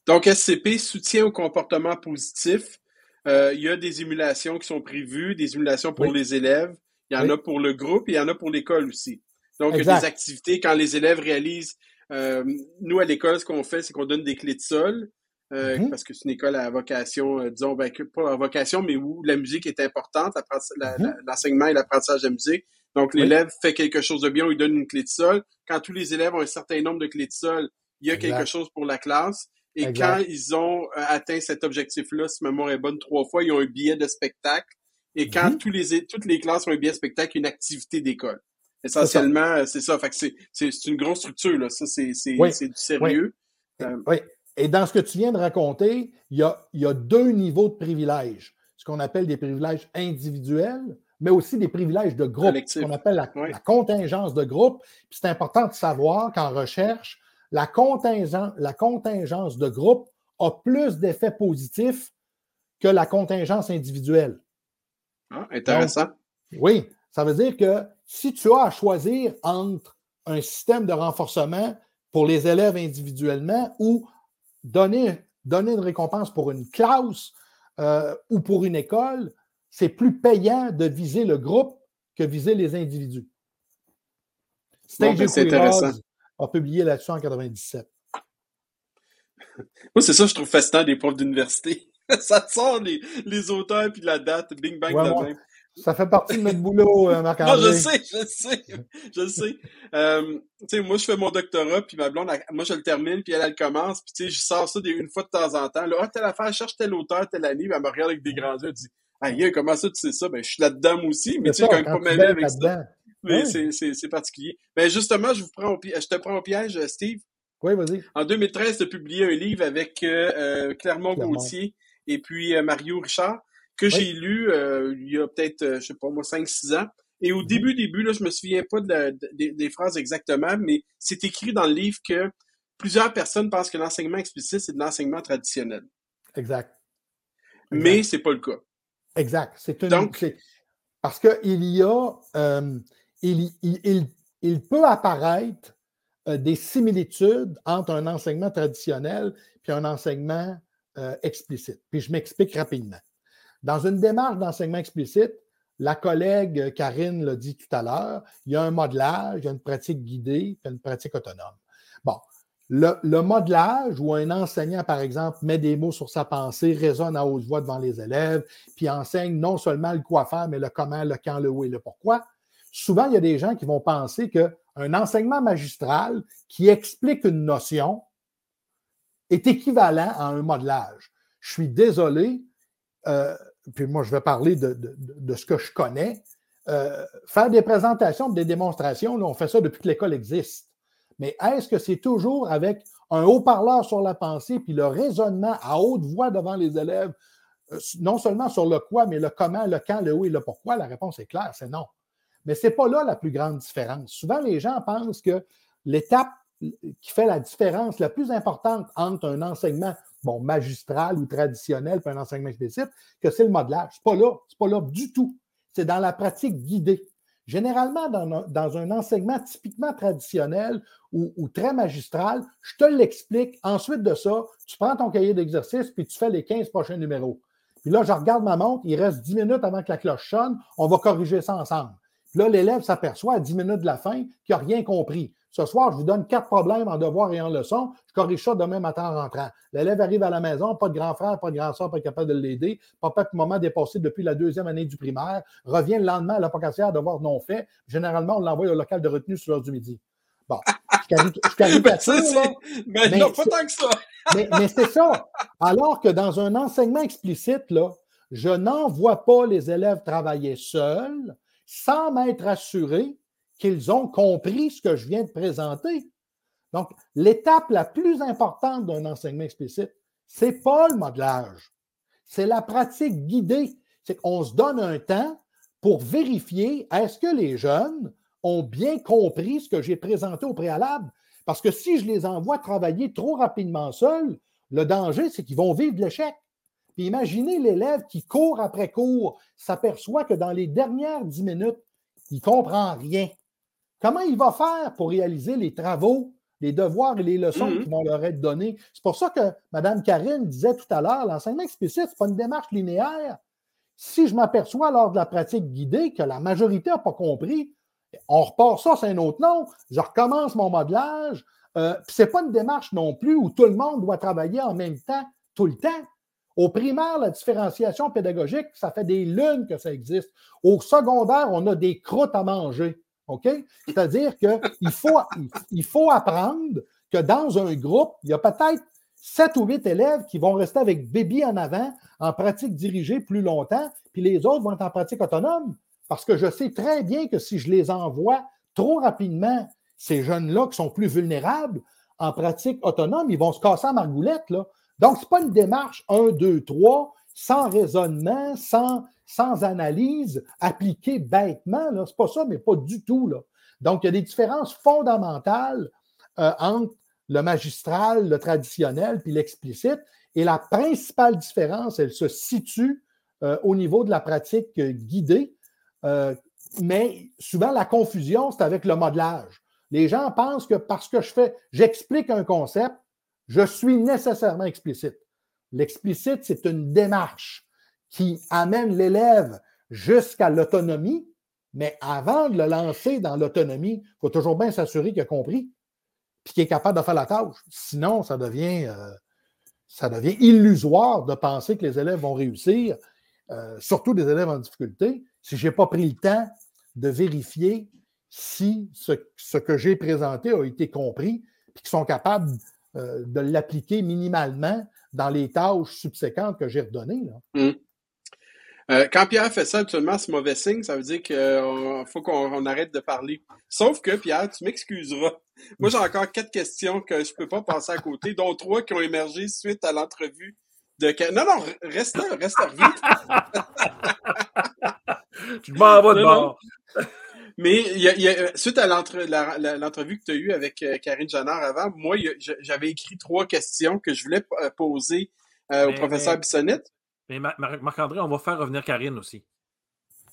[SPEAKER 2] Donc, SCP soutient au comportement positif. Euh, il y a des émulations qui sont prévues, des émulations pour
[SPEAKER 7] Oui.
[SPEAKER 2] les élèves. Il y en
[SPEAKER 7] Oui.
[SPEAKER 2] a pour le groupe et il y en a pour l'école aussi. Donc, il y a des activités quand les élèves réalisent. euh, nous, à l'école, ce qu'on fait, c'est qu'on donne des clés de sol. Euh,
[SPEAKER 7] Mhm.
[SPEAKER 2] Parce que c'est une école à vocation, euh, disons, ben, que- pas à vocation, mais où la musique est importante,
[SPEAKER 7] Mhm.
[SPEAKER 2] l'enseignement et l'apprentissage de la musique. Donc,
[SPEAKER 7] Oui.
[SPEAKER 2] l'élève fait quelque chose de bien, on lui donne une clé de sol. Quand tous les élèves ont un certain nombre de clés de sol, il y a
[SPEAKER 7] Exact.
[SPEAKER 2] quelque chose pour la classe. Et
[SPEAKER 7] Exact.
[SPEAKER 2] quand ils ont euh, atteint cet objectif-là, si ma mémoire est bonne, trois fois, ils ont un billet de spectacle. Et quand
[SPEAKER 7] Mhm.
[SPEAKER 2] tous les, toutes les classes ont un billet de spectacle, il y a une activité d'école. Essentiellement, c'est ça. Fait que c'est, une grosse structure, là. Ça, c'est,
[SPEAKER 7] Oui.
[SPEAKER 2] du sérieux. Euh,
[SPEAKER 7] Oui. Et dans ce que tu viens de raconter, il y a, il y a deux niveaux de privilèges. Ce qu'on appelle des privilèges individuels, mais aussi des privilèges de groupe,
[SPEAKER 2] Collectif.
[SPEAKER 7] ce qu'on appelle la,
[SPEAKER 2] Oui.
[SPEAKER 7] la contingence de groupe. Puis c'est important de savoir qu'en recherche, la, contingence, la contingence de groupe a plus d'effets positifs que la contingence individuelle.
[SPEAKER 2] ah, intéressant.
[SPEAKER 7] Oui, ça veut dire que si tu as à choisir entre un système de renforcement pour les élèves individuellement ou donner, donner une récompense pour une classe euh, ou pour une école, c'est plus payant de viser le groupe que viser les individus.
[SPEAKER 2] Bon,
[SPEAKER 7] Stage
[SPEAKER 2] ben, c'est
[SPEAKER 7] Equilibrium
[SPEAKER 2] intéressant.
[SPEAKER 7] a publié là-dessus en 97.
[SPEAKER 2] Moi, c'est ça que je trouve fascinant des profs d'université. [LAUGHS] ça te sort les, les auteurs puis la date, bing bang
[SPEAKER 7] Ouais, moi. Ça fait partie de notre boulot, euh,
[SPEAKER 2] Non,
[SPEAKER 7] Marc-André.
[SPEAKER 2] je sais, je sais, je sais. Euh, tu sais, moi, je fais mon doctorat, puis ma blonde, elle- moi, je le termine, puis elle, elle commence, puis tu sais, je sors ça des- une fois de temps en temps. Là, ah, telle affaire, cherche tel auteur, telle année, puis elle me regarde avec des grands yeux, elle dit, aïe, comment ça, tu sais ça? Ben, je suis là-dedans, moi aussi, mais tu sais, quand pas
[SPEAKER 7] baignes
[SPEAKER 2] avec ça. Mais
[SPEAKER 7] Oui.
[SPEAKER 2] c'est, c'est, c'est particulier. Ben, justement, je vous prends au pi- je te prends au piège, Steve.
[SPEAKER 7] Oui, vas-y.
[SPEAKER 2] En 2013, tu as publié un livre avec euh, euh, Clermont
[SPEAKER 7] Clermont.
[SPEAKER 2] Gauthier et puis euh, Mario Richard, que j'ai lu euh, il y a peut-être, euh, je sais pas moi, 5-6 ans. Et au
[SPEAKER 7] Mhm.
[SPEAKER 2] début, début, là, je me souviens pas de la- de- des- phrases exactement, mais c'est écrit dans le livre que plusieurs personnes pensent que l'enseignement explicite, c'est de l'enseignement traditionnel.
[SPEAKER 7] Exact.
[SPEAKER 2] Mais c'est pas le cas.
[SPEAKER 7] Exact. C'est une.
[SPEAKER 2] Donc-
[SPEAKER 7] parce qu'il y a. euh, il, il- il- il peut apparaître euh, des similitudes entre un enseignement traditionnel et un enseignement euh, explicite. Puis je m'explique rapidement. Dans une démarche d'enseignement explicite, la collègue Karine l'a dit tout à l'heure, il y a un modelage, il y a une pratique guidée, puis une pratique autonome. Bon, le, le modelage où un enseignant, par exemple, met des mots sur sa pensée, résonne à haute voix devant les élèves, puis enseigne non seulement le quoi faire, mais le comment, le quand, le où et le pourquoi. Souvent, il y a des gens qui vont penser qu'un enseignement magistral qui explique une notion est équivalent à un modelage. Je suis désolé, euh, puis moi je vais parler de, de- de- ce que je connais. Euh, faire des présentations, des démonstrations, là, on fait ça depuis que l'école existe. Mais est-ce que c'est toujours avec un haut-parleur sur la pensée, puis le raisonnement à haute voix devant les élèves, euh, non seulement sur le quoi, mais le comment, le quand, le où et le pourquoi? La réponse est claire, c'est non. Mais ce n'est pas là la plus grande différence. Souvent, les gens pensent que l'étape qui fait la différence la plus importante entre un enseignement bon, magistral ou traditionnel et un enseignement explicite, que c'est le modelage. Ce n'est pas là. C'est pas là du tout. C'est dans la pratique guidée. Généralement, dans un, dans un enseignement typiquement traditionnel ou, ou très magistral, je te l'explique. Ensuite de ça, tu prends ton cahier d'exercice puis tu fais les 15 prochains numéros. Puis là, je regarde ma montre, il reste 10 minutes avant que la cloche sonne, on va corriger ça ensemble. Puis là, l'élève s'aperçoit à 10 minutes de la fin qu'il n'a rien compris. Ce soir, je vous donne quatre problèmes en devoir et en leçon. Je corrige ça demain matin en rentrant. L'élève arrive à la maison, pas de grand frère, pas de grand soeur, pas capable de l'aider. Papa et maman dépassé depuis la deuxième année du primaire. Revient le lendemain à la à devoir non fait. Généralement, on l'envoie au local de retenue sur l'heure du midi. Bon, je caric- je caricature, [LAUGHS]
[SPEAKER 2] Ben, ça, c'est- mais
[SPEAKER 7] Mais
[SPEAKER 2] non, pas tant que ça. [LAUGHS]
[SPEAKER 7] Mais, mais c'est ça. Alors que dans un enseignement explicite, là, je n'envoie pas les élèves travailler seuls sans m'être assuré qu'ils ont compris ce que je viens de présenter. Donc, l'étape la plus importante d'un enseignement explicite, c'est pas le modelage, c'est la pratique guidée. C'est qu'on se donne un temps pour vérifier est-ce que les jeunes ont bien compris ce que j'ai présenté au préalable? Parce que si je les envoie travailler trop rapidement seuls, le danger, c'est qu'ils vont vivre l'échec. Puis imaginez l'élève qui court après cours, s'aperçoit que dans les dernières dix minutes, il ne comprend rien. Comment il va faire pour réaliser les travaux, les devoirs et les leçons
[SPEAKER 2] Mhm.
[SPEAKER 7] qui vont leur être donnés? C'est pour ça que Mme Karine disait tout à l'heure, l'enseignement explicite, ce n'est pas une démarche linéaire. Si je m'aperçois lors de la pratique guidée que la majorité n'a pas compris, on repart ça, c'est un autre nom. Je recommence mon modelage. Euh, puis c'est pas une démarche non plus où tout le monde doit travailler en même temps, tout le temps. Au primaire, la différenciation pédagogique, ça fait des lunes que ça existe. Au secondaire, on a des croûtes à manger. OK? C'est-à-dire qu'il faut, il faut apprendre que dans un groupe, il y a peut-être sept ou huit élèves qui vont rester avec bébé en avant en pratique dirigée plus longtemps, puis les autres vont être en pratique autonome. Parce que je sais très bien que si je les envoie trop rapidement, ces jeunes-là qui sont plus vulnérables, en pratique autonome, ils vont se casser en margoulette. Là. Donc, ce n'est pas une démarche 1, 2, 3, sans raisonnement, sans, sans analyse, appliquée bêtement. Ce n'est pas ça, mais pas du tout. Donc, il y a des différences fondamentales euh, entre le magistral, le traditionnel, puis l'explicite. Et la principale différence, elle se situe euh, au niveau de la pratique euh, guidée. mais souvent, la confusion, c'est avec le modelage. Les gens pensent que parce que je fais, j'explique un concept, je suis nécessairement explicite. L'explicite, c'est une démarche qui amène l'élève jusqu'à l'autonomie, mais avant de le lancer dans l'autonomie, il faut toujours bien s'assurer qu'il a compris puis qu'il est capable de faire la tâche. Sinon, ça devient, euh, ça devient illusoire de penser que les élèves vont réussir, euh, surtout des élèves en difficulté, si je n'ai pas pris le temps de vérifier si ce, ce que j'ai présenté a été compris, puis qu'ils sont capables euh, de l'appliquer minimalement dans les tâches subséquentes que j'ai redonnées.
[SPEAKER 2] Mmh. Euh, quand Pierre fait ça, actuellement, c'est mauvais signe. Ça veut dire qu'il euh, faut qu'on on arrête de parler. Sauf que, Pierre, tu m'excuseras. Moi, j'ai encore quatre questions que je peux pas passer à côté, dont trois qui ont émergé suite à l'entrevue de... Non, non, reste là, reste là, [LAUGHS]
[SPEAKER 1] Tu m'en vas de bord. [LAUGHS]
[SPEAKER 2] Mais il y a, il y a, suite à l'entrevue que tu as eue avec euh, Karine Janard avant, moi, j'avais écrit trois questions que je voulais poser euh, au mais, professeur
[SPEAKER 1] mais,
[SPEAKER 2] Bissonnette.
[SPEAKER 1] Mais Marc-André, on va faire revenir Karine aussi.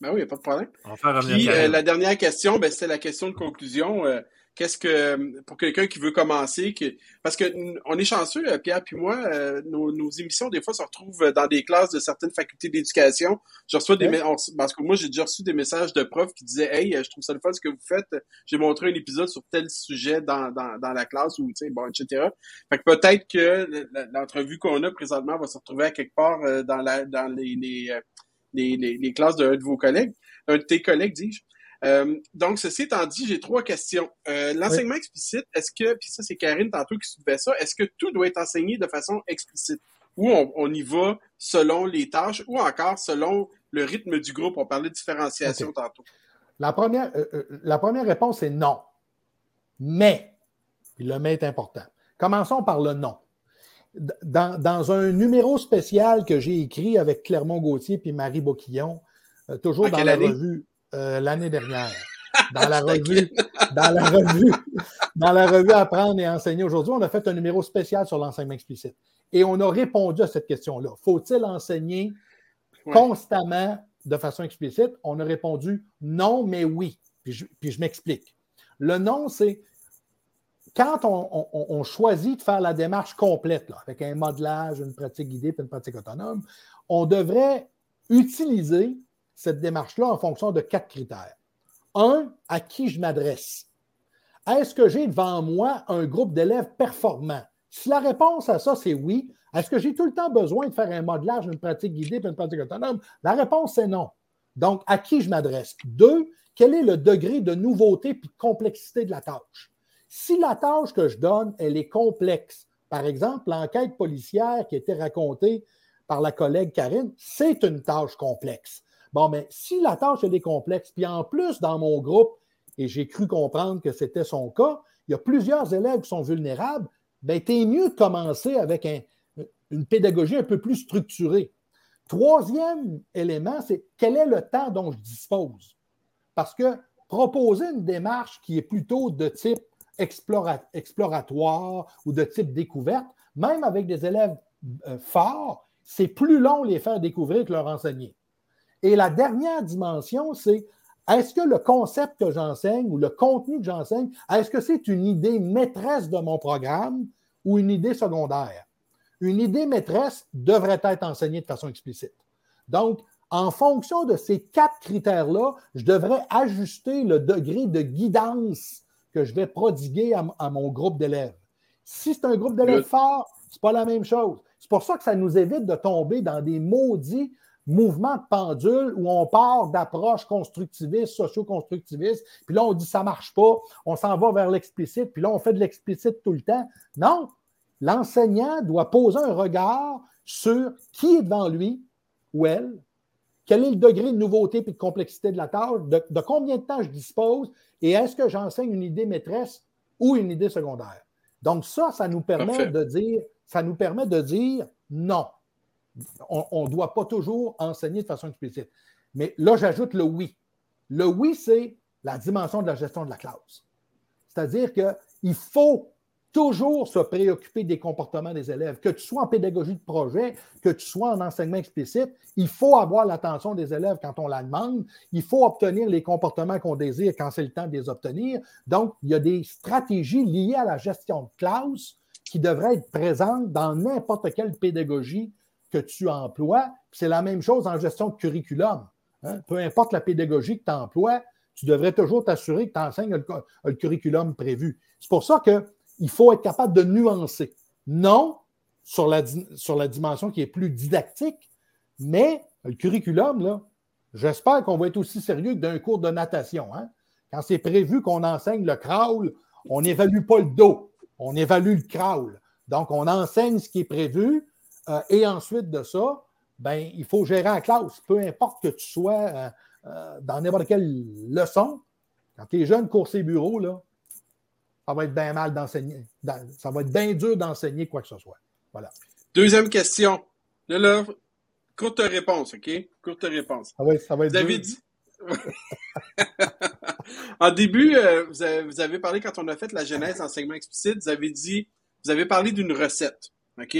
[SPEAKER 2] Ben oui, il n'y a pas de problème.
[SPEAKER 1] On va faire revenir
[SPEAKER 2] Puis,
[SPEAKER 1] Karine.
[SPEAKER 2] Euh, la dernière question, ben, c'est la question de conclusion. Euh, Qu'est-ce que, pour quelqu'un qui veut commencer, que, parce que on est chanceux, Pierre puis moi, euh, nos, nos, émissions, des fois, se retrouvent dans des classes de certaines facultés d'éducation. Je reçois des, on, parce que moi, j'ai déjà reçu des messages de profs qui disaient, hey, je trouve ça le fun ce que vous faites. J'ai montré un épisode sur tel sujet dans, dans, dans la classe ou, tu sais, bon, etc. Fait que peut-être que l'entrevue qu'on a présentement va se retrouver à quelque part dans la, dans les, les, les, les, les classes d'un de vos collègues, un de tes collègues, dis-je. Euh, donc, ceci étant dit, j'ai trois questions. Euh, L'enseignement oui. explicite, est-ce que, puis ça c'est Karine tantôt qui soulevait ça, est-ce que tout doit être enseigné de façon explicite? Ou on, on, y va selon les tâches, ou encore selon le rythme du groupe? On parlait de différenciation okay. tantôt.
[SPEAKER 7] La première, euh, la première réponse est non. Mais, puis le mais est important. Commençons par le non. Dans, dans un numéro spécial que j'ai écrit avec Clermont Gauthier puis Marie Boquillon, toujours dans la
[SPEAKER 2] année?
[SPEAKER 7] revue euh, l'année dernière. [LAUGHS] Dans la revue, dans la revue, dans la revue Apprendre et enseigner aujourd'hui, on a fait un numéro spécial sur l'enseignement explicite. Et on a répondu à cette question-là. Faut-il enseigner ouais. constamment de façon explicite? On a répondu non, mais oui. Puis je, puis je m'explique. Le non, c'est quand on, on, on, choisit de faire la démarche complète, là, avec un modelage, une pratique guidée et une pratique autonome, on devrait utiliser cette démarche-là en fonction de quatre critères. Un, à qui je m'adresse? Est-ce que j'ai devant moi un groupe d'élèves performants? Si la réponse à ça, c'est oui, est-ce que j'ai tout le temps besoin de faire un modelage, une pratique guidée et une pratique autonome? La réponse, c'est non. Donc, à qui je m'adresse? Deux, quel est le degré de nouveauté et de complexité de la tâche? Si la tâche que je donne, elle est complexe, par exemple, l'enquête policière qui a été racontée par la collègue Karine, c'est une tâche complexe. Bon, mais si la tâche elle est complexe, puis en plus, dans mon groupe, et j'ai cru comprendre que c'était son cas, il y a plusieurs élèves qui sont vulnérables, ben, tu es mieux de commencer avec une pédagogie un peu plus structurée. Troisième élément, c'est quel est le temps dont je dispose? Parce que proposer une démarche qui est plutôt de type exploratoire ou de type découverte, même avec des élèves euh, forts, c'est plus long les faire découvrir que leur enseigner. Et la dernière dimension, c'est est-ce que le concept que j'enseigne ou le contenu que j'enseigne, est-ce que c'est une idée maîtresse de mon programme ou une idée secondaire? Une idée maîtresse devrait être enseignée de façon explicite. Donc, en fonction de ces quatre critères-là, je devrais ajuster le degré de guidance que je vais prodiguer à, mon groupe d'élèves. Si c'est un groupe d'élèves fort, ce n'est pas la même chose. C'est pour ça que ça nous évite de tomber dans des maudits mouvements de pendule où on part d'approches constructivistes, socio-constructivistes, puis là, on dit ça ne marche pas, on s'en va vers l'explicite, puis là, on fait de l'explicite tout le temps. Non, l'enseignant doit poser un regard sur qui est devant lui ou elle, quel est le degré de nouveauté et de complexité de la tâche, de, combien de temps je dispose et est-ce que j'enseigne une idée maîtresse ou une idée secondaire. Donc, ça, ça nous permet de dire, ça nous permet de dire non. On ne doit pas toujours enseigner de façon explicite. Mais là, j'ajoute le oui. Le oui, c'est la dimension de la gestion de la classe. C'est-à-dire qu'il faut toujours se préoccuper des comportements des élèves. Que tu sois en pédagogie de projet, que tu sois en enseignement explicite, il faut avoir l'attention des élèves quand on la demande. Il faut obtenir les comportements qu'on désire quand c'est le temps de les obtenir. Donc, il y a des stratégies liées à la gestion de classe qui devraient être présentes dans n'importe quelle pédagogie que tu emploies. C'est la même chose en gestion de curriculum. Hein. Peu importe la pédagogie que tu emploies, tu devrais toujours t'assurer que tu enseignes le, curriculum prévu. C'est pour ça que il faut être capable de nuancer. Non sur la, dimension qui est plus didactique, mais le curriculum, j'espère qu'on va être aussi sérieux que d'un cours de natation. Hein. Quand c'est prévu qu'on enseigne le crawl, on n'évalue pas le dos, on évalue le crawl. Donc, on enseigne ce qui est prévu euh, et ensuite de ça, ben, il faut gérer la classe. Peu importe que tu sois euh, euh, dans n'importe quelle leçon, quand tu es jeune, coursier bureau, là, ça va être bien mal d'enseigner. Ça va être bien dur d'enseigner quoi que ce soit. Voilà.
[SPEAKER 2] Deuxième question. Là, là, courte réponse, OK? Courte réponse.
[SPEAKER 7] Ah oui, ça va être
[SPEAKER 2] vous avez dit. [LAUGHS] en début, euh, vous, avez, parlé quand on a fait la genèse enseignement explicite, vous avez dit, vous avez parlé d'une recette, OK?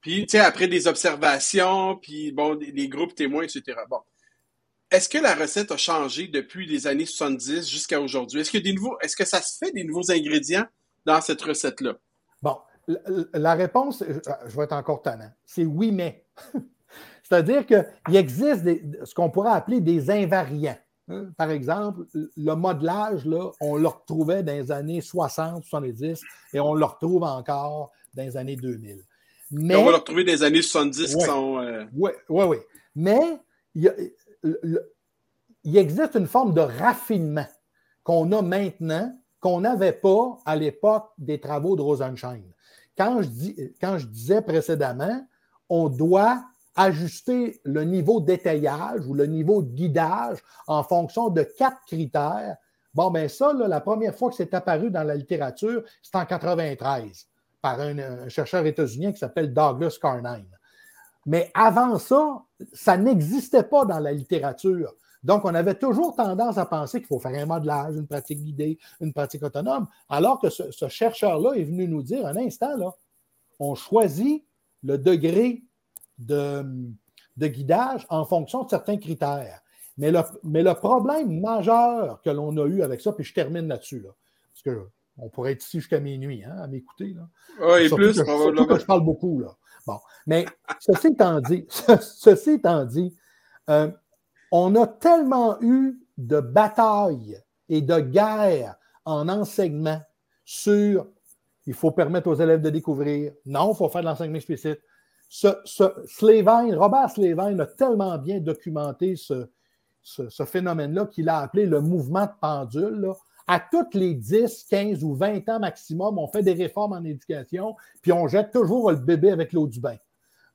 [SPEAKER 2] Puis, tu sais, après des observations, puis bon, les groupes témoins, etc. Bon. Est-ce que la recette a changé depuis les années 70 jusqu'à aujourd'hui? Est-ce que des ça se fait des nouveaux ingrédients dans cette recette-là?
[SPEAKER 7] Bon, la réponse, je vais être encore tannant, c'est oui, mais. [LAUGHS] C'est-à-dire qu'il existe ce qu'on pourrait appeler des invariants. Hein. Par exemple, le modelage, on le retrouvait dans les années 60, 70 et on le retrouve encore dans les années 2000.
[SPEAKER 2] Mais, on va le retrouver les années 70
[SPEAKER 7] qui
[SPEAKER 2] sont.
[SPEAKER 7] Oui, oui, oui. Mais il y a, il existe une forme de raffinement qu'on a maintenant qu'on n'avait pas à l'époque des travaux de Rosenschein. Quand je, dis, quand je disais précédemment, on doit ajuster le niveau d'étayage ou le niveau de guidage en fonction de quatre critères. Bon, bien ça, la première fois que c'est apparu dans la littérature, c'est en 93 par un, chercheur états-unien qui s'appelle Douglas Carnine. Mais avant ça, ça n'existait pas dans la littérature. Donc, on avait toujours tendance à penser qu'il faut faire un modelage, une pratique guidée, une pratique autonome, alors que ce, chercheur-là est venu nous dire un instant, là, on choisit le degré de, guidage en fonction de certains critères. Mais le, problème majeur que l'on a eu avec ça, puis je termine là-dessus, là, parce qu'on pourrait être ici jusqu'à minuit hein, à m'écouter.
[SPEAKER 2] Oui, plus.
[SPEAKER 7] Que, je parle beaucoup. Là. Bon. Mais ceci étant dit, [LAUGHS] ceci étant dit euh, on a tellement eu de batailles et de guerres en enseignement sur il faut permettre aux élèves de découvrir, non, il faut faire de l'enseignement explicite. Ce, Robert Slavine a tellement bien documenté ce, phénomène-là qu'il a appelé le mouvement de pendule. À toutes les 10, 15 ou 20 ans maximum, on fait des réformes en éducation, puis on jette toujours le bébé avec l'eau du bain.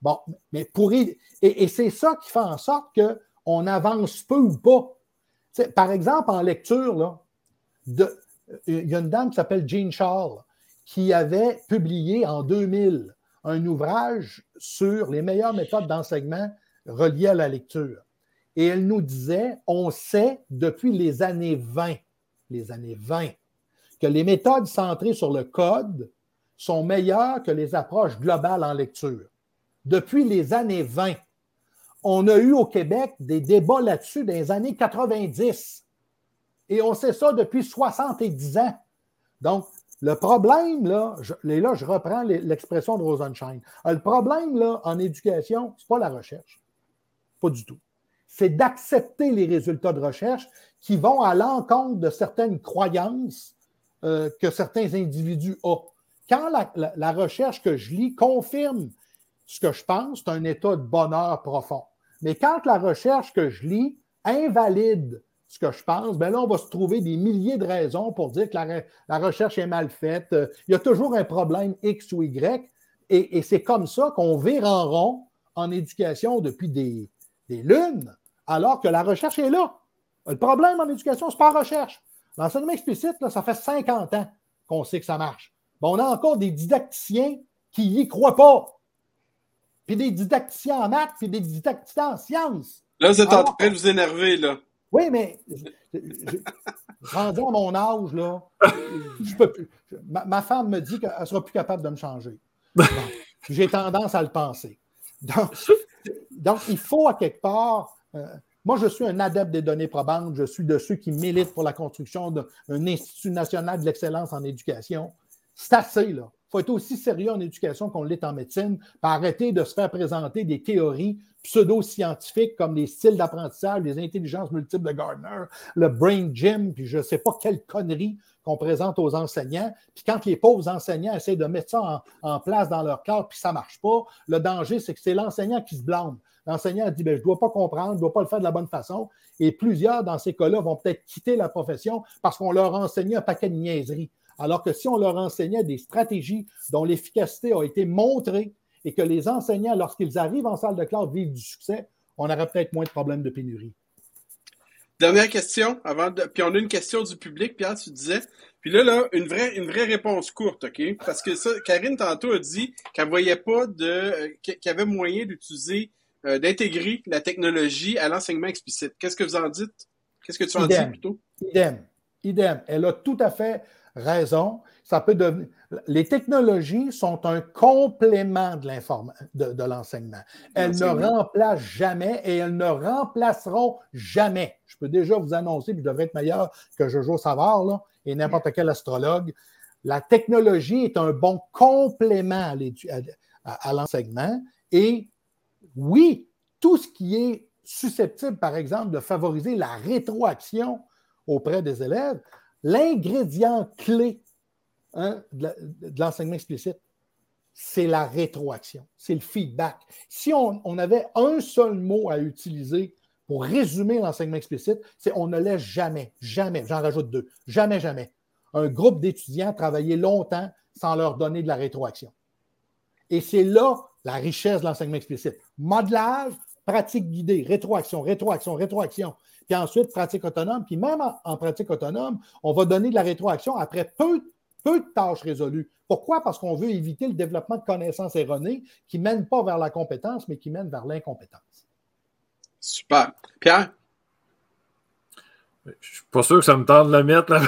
[SPEAKER 7] Bon, mais pour. Et, c'est ça qui fait en sorte que on avance peu ou pas. par exemple, en lecture, là, il y a une dame qui s'appelle Jean Charles qui avait publié en 2000 un ouvrage sur les meilleures méthodes d'enseignement reliées à la lecture. Et elle nous disait, on sait depuis les années 20, les années 20, que les méthodes centrées sur le code sont meilleures que les approches globales en lecture. Depuis les années 20, on a eu au Québec des débats là-dessus dans les années 90. Et on sait ça depuis 70 ans. Donc, le problème, là, je, là, je reprends l'expression de Rosenschein. Le problème, là, en éducation, ce n'est pas la recherche. Pas du tout. C'est d'accepter les résultats de recherche qui vont à l'encontre de certaines croyances euh, que certains individus ont. Quand la, recherche que je lis confirme ce que je pense, c'est un état de bonheur profond. Mais quand la recherche que je lis invalide ce que je pense, ben là, on va se trouver des milliers de raisons pour dire que la, recherche est mal faite. Il y a toujours un problème X ou Y. Et, c'est comme ça qu'on vire en rond en éducation depuis des, lunes, alors que la recherche est là. Le problème en éducation, ce n'est pas la recherche. L'enseignement explicite, ça fait 50 ans qu'on sait que ça marche. on a encore des didacticiens qui n'y croient pas. Puis des didacticiens en maths, puis des didacticiens en sciences.
[SPEAKER 2] Là, vous êtes en train de vous énerver, là.
[SPEAKER 7] Oui, mais rendu à mon âge, là, je peux plus. Ma, femme me dit qu'elle ne sera plus capable de me changer. J'ai tendance à le penser. Donc, il faut à quelque part. Euh, moi, je suis un adepte des données probantes. Je suis de ceux qui militent pour la construction d'un Institut national de l'excellence en éducation. C'est assez, là faut être aussi sérieux en éducation qu'on l'est en médecine, arrêter de se faire présenter des théories pseudo-scientifiques comme les styles d'apprentissage, les intelligences multiples de Gardner, le brain gym, puis je ne sais pas quelle connerie qu'on présente aux enseignants. Puis quand les pauvres enseignants essaient de mettre ça en, place dans leur cœur, puis ça ne marche pas, le danger, c'est que c'est l'enseignant qui se blâme. L'enseignant dit ben, Je ne dois pas comprendre, je ne dois pas le faire de la bonne façon. Et plusieurs, dans ces cas-là, vont peut-être quitter la profession parce qu'on leur a enseigné un paquet de niaiseries. Alors que si on leur enseignait des stratégies dont l'efficacité a été montrée et que les enseignants, lorsqu'ils arrivent en salle de classe, vivent du succès, on aurait peut-être moins de problèmes de pénurie.
[SPEAKER 2] Dernière question, avant de... puis on a une question du public, Pierre, tu disais. Puis là, là, une vraie, une vraie réponse courte, OK? Parce que ça, Karine, tantôt, a dit qu'elle voyait pas de. Euh, qu'il y avait moyen d'utiliser, euh, d'intégrer la technologie à l'enseignement explicite. Qu'est-ce que vous en dites? Qu'est-ce que tu en dis plutôt?
[SPEAKER 7] Idem. Idem. Elle a tout à fait raison. Ça peut devenir... Les technologies sont un complément de, de, de l'enseignement. Elles ne remplacent jamais et elles ne remplaceront jamais. Je peux déjà vous annoncer, puis je devrais être meilleur que Jojo Savard là, et n'importe quel astrologue. La technologie est un bon complément à, à l'enseignement. Et oui, tout ce qui est susceptible, par exemple, de favoriser la rétroaction auprès des élèves, L'ingrédient clé hein, de l'enseignement explicite, c'est la rétroaction, c'est le feedback. Si on, avait un seul mot à utiliser pour résumer l'enseignement explicite, c'est on ne laisse jamais, jamais, j'en rajoute deux, jamais, jamais, un groupe d'étudiants travailler longtemps sans leur donner de la rétroaction. Et c'est là la richesse de l'enseignement explicite. Modelage, pratique guidée, rétroaction, rétroaction, rétroaction puis ensuite pratique autonome. Puis même en, pratique autonome, on va donner de la rétroaction après peu, peu de tâches résolues. Pourquoi? Parce qu'on veut éviter le développement de connaissances erronées qui ne mènent pas vers la compétence, mais qui mènent vers l'incompétence.
[SPEAKER 2] Super. Pierre?
[SPEAKER 1] Je ne suis pas sûr que ça me tente de le mettre là.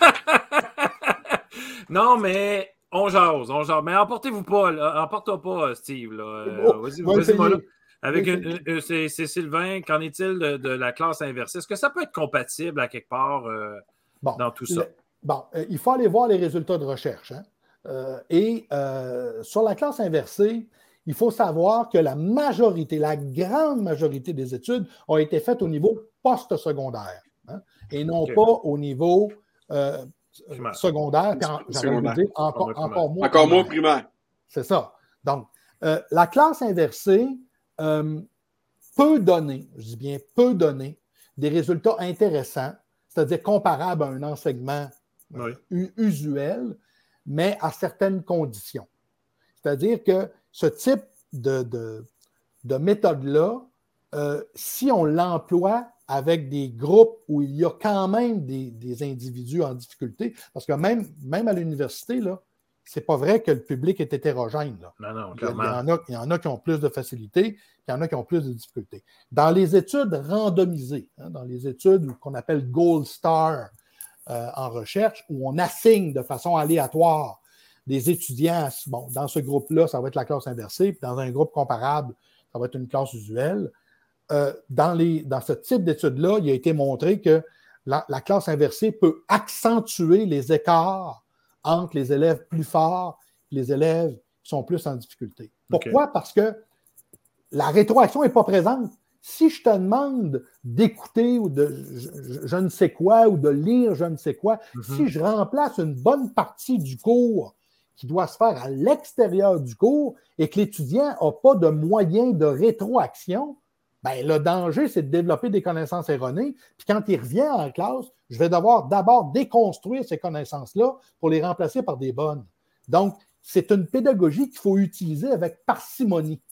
[SPEAKER 1] [LAUGHS] non, mais on jase, on jase. Mais emportez-vous pas, emporte pas, Steve. Euh, vas-y, vas-y, avec c'est Sylvain, qu'en est-il de, la classe inversée? Est-ce que ça peut être compatible à quelque part euh, dans tout ça?
[SPEAKER 7] bon, euh, il faut aller voir les résultats de recherche. Hein. Euh, et sur la classe inversée, il faut savoir que la majorité, la grande majorité des études ont été faites au niveau post-secondaire hein, et non pas au niveau secondaire, encore, encore moins.
[SPEAKER 2] Encore moins primaire.
[SPEAKER 7] C'est ça. Donc, la classe inversée, euh, peut donner, je dis bien peut donner, des résultats intéressants, c'est-à-dire comparables à un enseignement usuel, mais à certaines conditions. C'est-à-dire que ce type de, de, méthode-là, euh, si on l'emploie avec des groupes où il y a quand même des, individus en difficulté. Parce que même, même à l'université, là, c'est pas vrai que le public est hétérogène.
[SPEAKER 1] Non, non,
[SPEAKER 7] il, y en a, il y en a qui ont plus de facilité, il y en a qui ont plus de difficultés. Dans les études randomisées, hein, dans les études qu'on appelle Gold Star euh, en recherche, où on assigne de façon aléatoire des étudiants, bon, dans ce groupe-là, ça va être la classe inversée, puis dans un groupe comparable, ça va être une classe usuelle. Euh, dans, les, dans ce type d'études-là, il a été montré que la, classe inversée peut accentuer les écarts entre les élèves plus forts et les élèves qui sont plus en difficulté. Pourquoi? Parce que la rétroaction n'est pas présente. Si je te demande d'écouter ou de je, ne sais quoi ou de lire je ne sais quoi, mm-hmm. si je remplace une bonne partie du cours qui doit se faire à l'extérieur du cours et que l'étudiant n'a pas de moyens de rétroaction, ben, le danger, c'est de développer des connaissances erronées. Puis quand il revient en classe, je vais devoir d'abord déconstruire ces connaissances-là pour les remplacer par des bonnes. Donc, c'est une pédagogie qu'il faut utiliser avec parcimonie.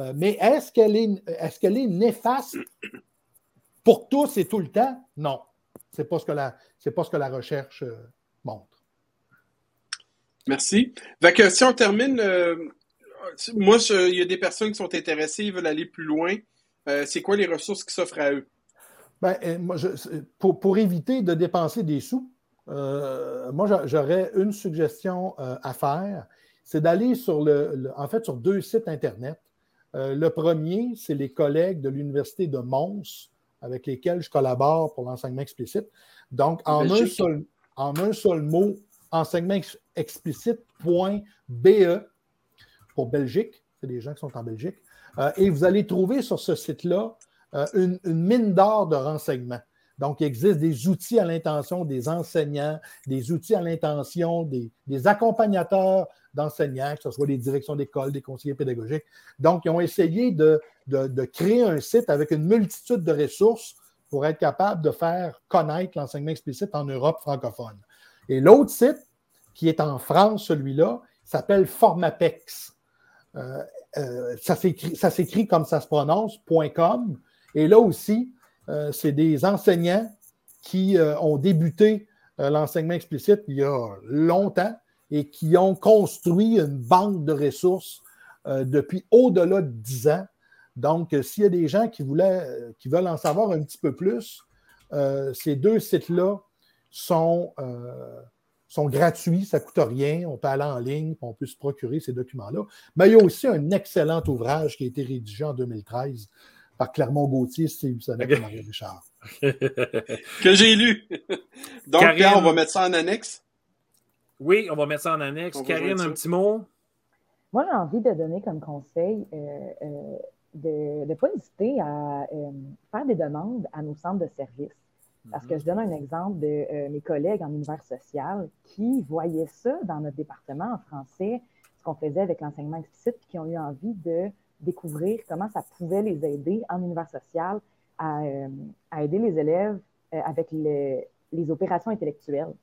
[SPEAKER 7] Euh, mais est-ce qu'elle est, est, est, néfaste pour tous et tout le temps? Non. Ce n'est pas, ce que la, pas ce que la recherche euh, montre.
[SPEAKER 2] Merci. que si on termine, euh, moi, il y a des personnes qui sont intéressées, ils veulent aller plus loin. Euh, c'est quoi les ressources qui s'offrent à eux?
[SPEAKER 7] Ben, euh, pour, éviter de dépenser des sous, euh, moi, j'aurais une suggestion à faire. C'est d'aller sur le, en fait, sur deux sites Internet. le premier, c'est les collègues de l'Université de Mons avec lesquels je collabore pour l'enseignement explicite. Donc, en un, seul, en un seul mot, enseignement explicite.be pour Belgique. C'est des gens qui sont en Belgique. Euh, et vous allez trouver sur ce site-là euh, une, mine d'or de renseignements. Donc, il existe des outils à l'intention des enseignants, des outils à l'intention des, accompagnateurs d'enseignants, que ce soit les directions d'école, des conseillers pédagogiques. Donc, ils ont essayé de, créer un site avec une multitude de ressources pour être capable de faire connaître l'enseignement explicite en Europe francophone. Et l'autre site, qui est en France, celui-là, s'appelle Formapex. Euh, euh, ça s'écrit comme ça se prononce, .com. Et là aussi, euh, c'est des enseignants qui euh, ont débuté l'enseignement explicite il y a longtemps et qui ont construit une banque de ressources depuis au-delà de 10 ans. Donc, s'il y a des gens qui, voulaient, qui veulent en savoir un petit peu plus, ces deux sites-là sont sont gratuits, ça ne coûte rien, on peut aller en ligne, on peut se procurer ces documents-là. Mais il y a aussi un excellent ouvrage qui a été rédigé en 2013 par Clermont Gauthier, Steve Bissonnette et Marie Richard. [LAUGHS]
[SPEAKER 2] que j'ai lu. [LAUGHS] Donc, on va mettre ça en annexe?
[SPEAKER 1] Oui, on va mettre ça en annexe. Karine, un petit mot?
[SPEAKER 5] Moi, j'ai envie de donner comme conseil euh, euh, de ne pas hésiter à euh, faire des demandes à nos centres de services. Parce que je donne un exemple de euh, mes collègues en univers social qui voyaient ça dans notre département en français, ce qu'on faisait avec l'enseignement explicite, puis qui ont eu envie de découvrir comment ça pouvait les aider en univers social à, euh, aider les élèves euh, avec les opérations intellectuelles.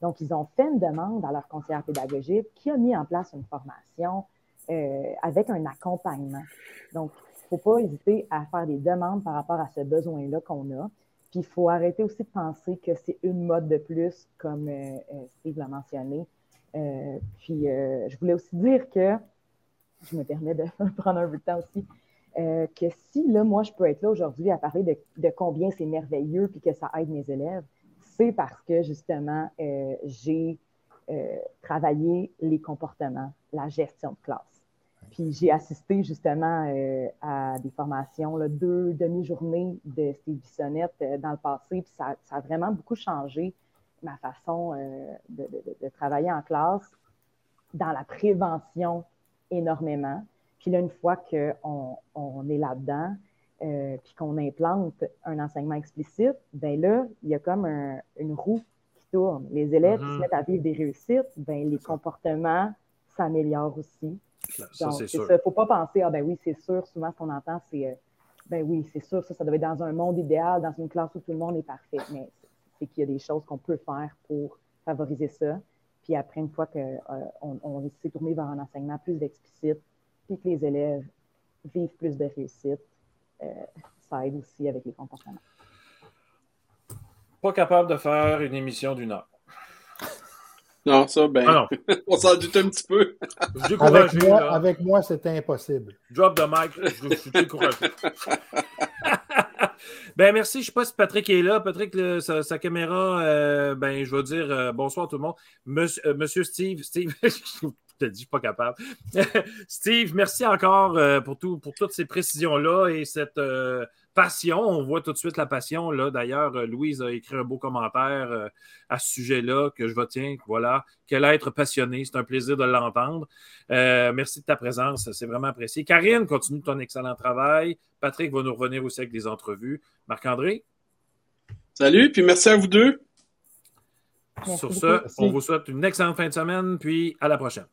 [SPEAKER 5] Donc, ils ont fait une demande à leur conseillère pédagogique qui a mis en place une formation avec un accompagnement. Donc, il ne faut pas hésiter à faire des demandes par rapport à ce besoin-là qu'on a. Puis il faut arrêter aussi de penser que c'est une mode de plus, comme euh, euh, Steve l'a mentionné. Euh, puis je voulais aussi dire que, je me permets de [LAUGHS] prendre un peu de temps aussi, que si là, moi, je peux être là aujourd'hui à parler de, combien c'est merveilleux puis que ça aide mes élèves, c'est parce que justement, j'ai travaillé les comportements, la gestion de classe. Puis j'ai assisté justement euh, à des formations, là, deux demi-journées de Steve Bissonnette euh, dans le passé, puis ça, a vraiment beaucoup changé ma façon euh, de, travailler en classe dans la prévention énormément. Puis là, une fois qu'on on est là-dedans, puis qu'on implante un enseignement explicite, ben là, il y a comme une roue qui tourne. Les élèves qui se mettent à vivre des réussites, ben les comportements s'améliorent aussi. Donc, il ne faut pas penser, ah ben oui, c'est sûr, souvent ce qu'on entend, c'est, euh, ben oui, c'est sûr, ça, ça doit être dans un monde idéal, dans une classe où tout le monde est parfait. Mais c'est qu'il y a des choses qu'on peut faire pour favoriser ça. Puis après, une fois qu'on euh, on s'est tourné vers un enseignement plus explicite, puis que les élèves vivent plus de réussite, euh, ça aide aussi avec les comportements.
[SPEAKER 1] Pas capable de faire une émission d'une heure.
[SPEAKER 2] Non, ça, ben,
[SPEAKER 1] Ah [LAUGHS] non.
[SPEAKER 2] on s'en doute un petit peu.
[SPEAKER 7] Avec moi,
[SPEAKER 1] là.
[SPEAKER 7] avec moi c'était impossible.
[SPEAKER 1] Drop the mic, je, je suis découragé. [LAUGHS] ben merci, je sais pas si Patrick est là. Patrick, le- sa, sa caméra, euh, ben je vais dire euh, bonsoir tout le monde. Monsieur, euh, Monsieur Steve, Steve, [LAUGHS] je te dis, je suis pas capable. Steve, merci encore euh, pour, tout, pour toutes ces précisions-là et cette euh, passion. On voit tout de suite la passion. Là. D'ailleurs, euh, Louise a écrit un beau commentaire euh, à ce sujet-là que je retiens. Voilà, quel être passionné. C'est un plaisir de l'entendre. Euh, merci de ta présence, c'est vraiment apprécié. Karine, continue ton excellent travail. Patrick va nous revenir aussi avec des entrevues. Marc-André,
[SPEAKER 2] Salut, puis merci à vous deux.
[SPEAKER 5] Merci
[SPEAKER 1] sur
[SPEAKER 5] beaucoup.
[SPEAKER 1] ce, on vous souhaite une excellente fin de semaine, puis à la prochaine.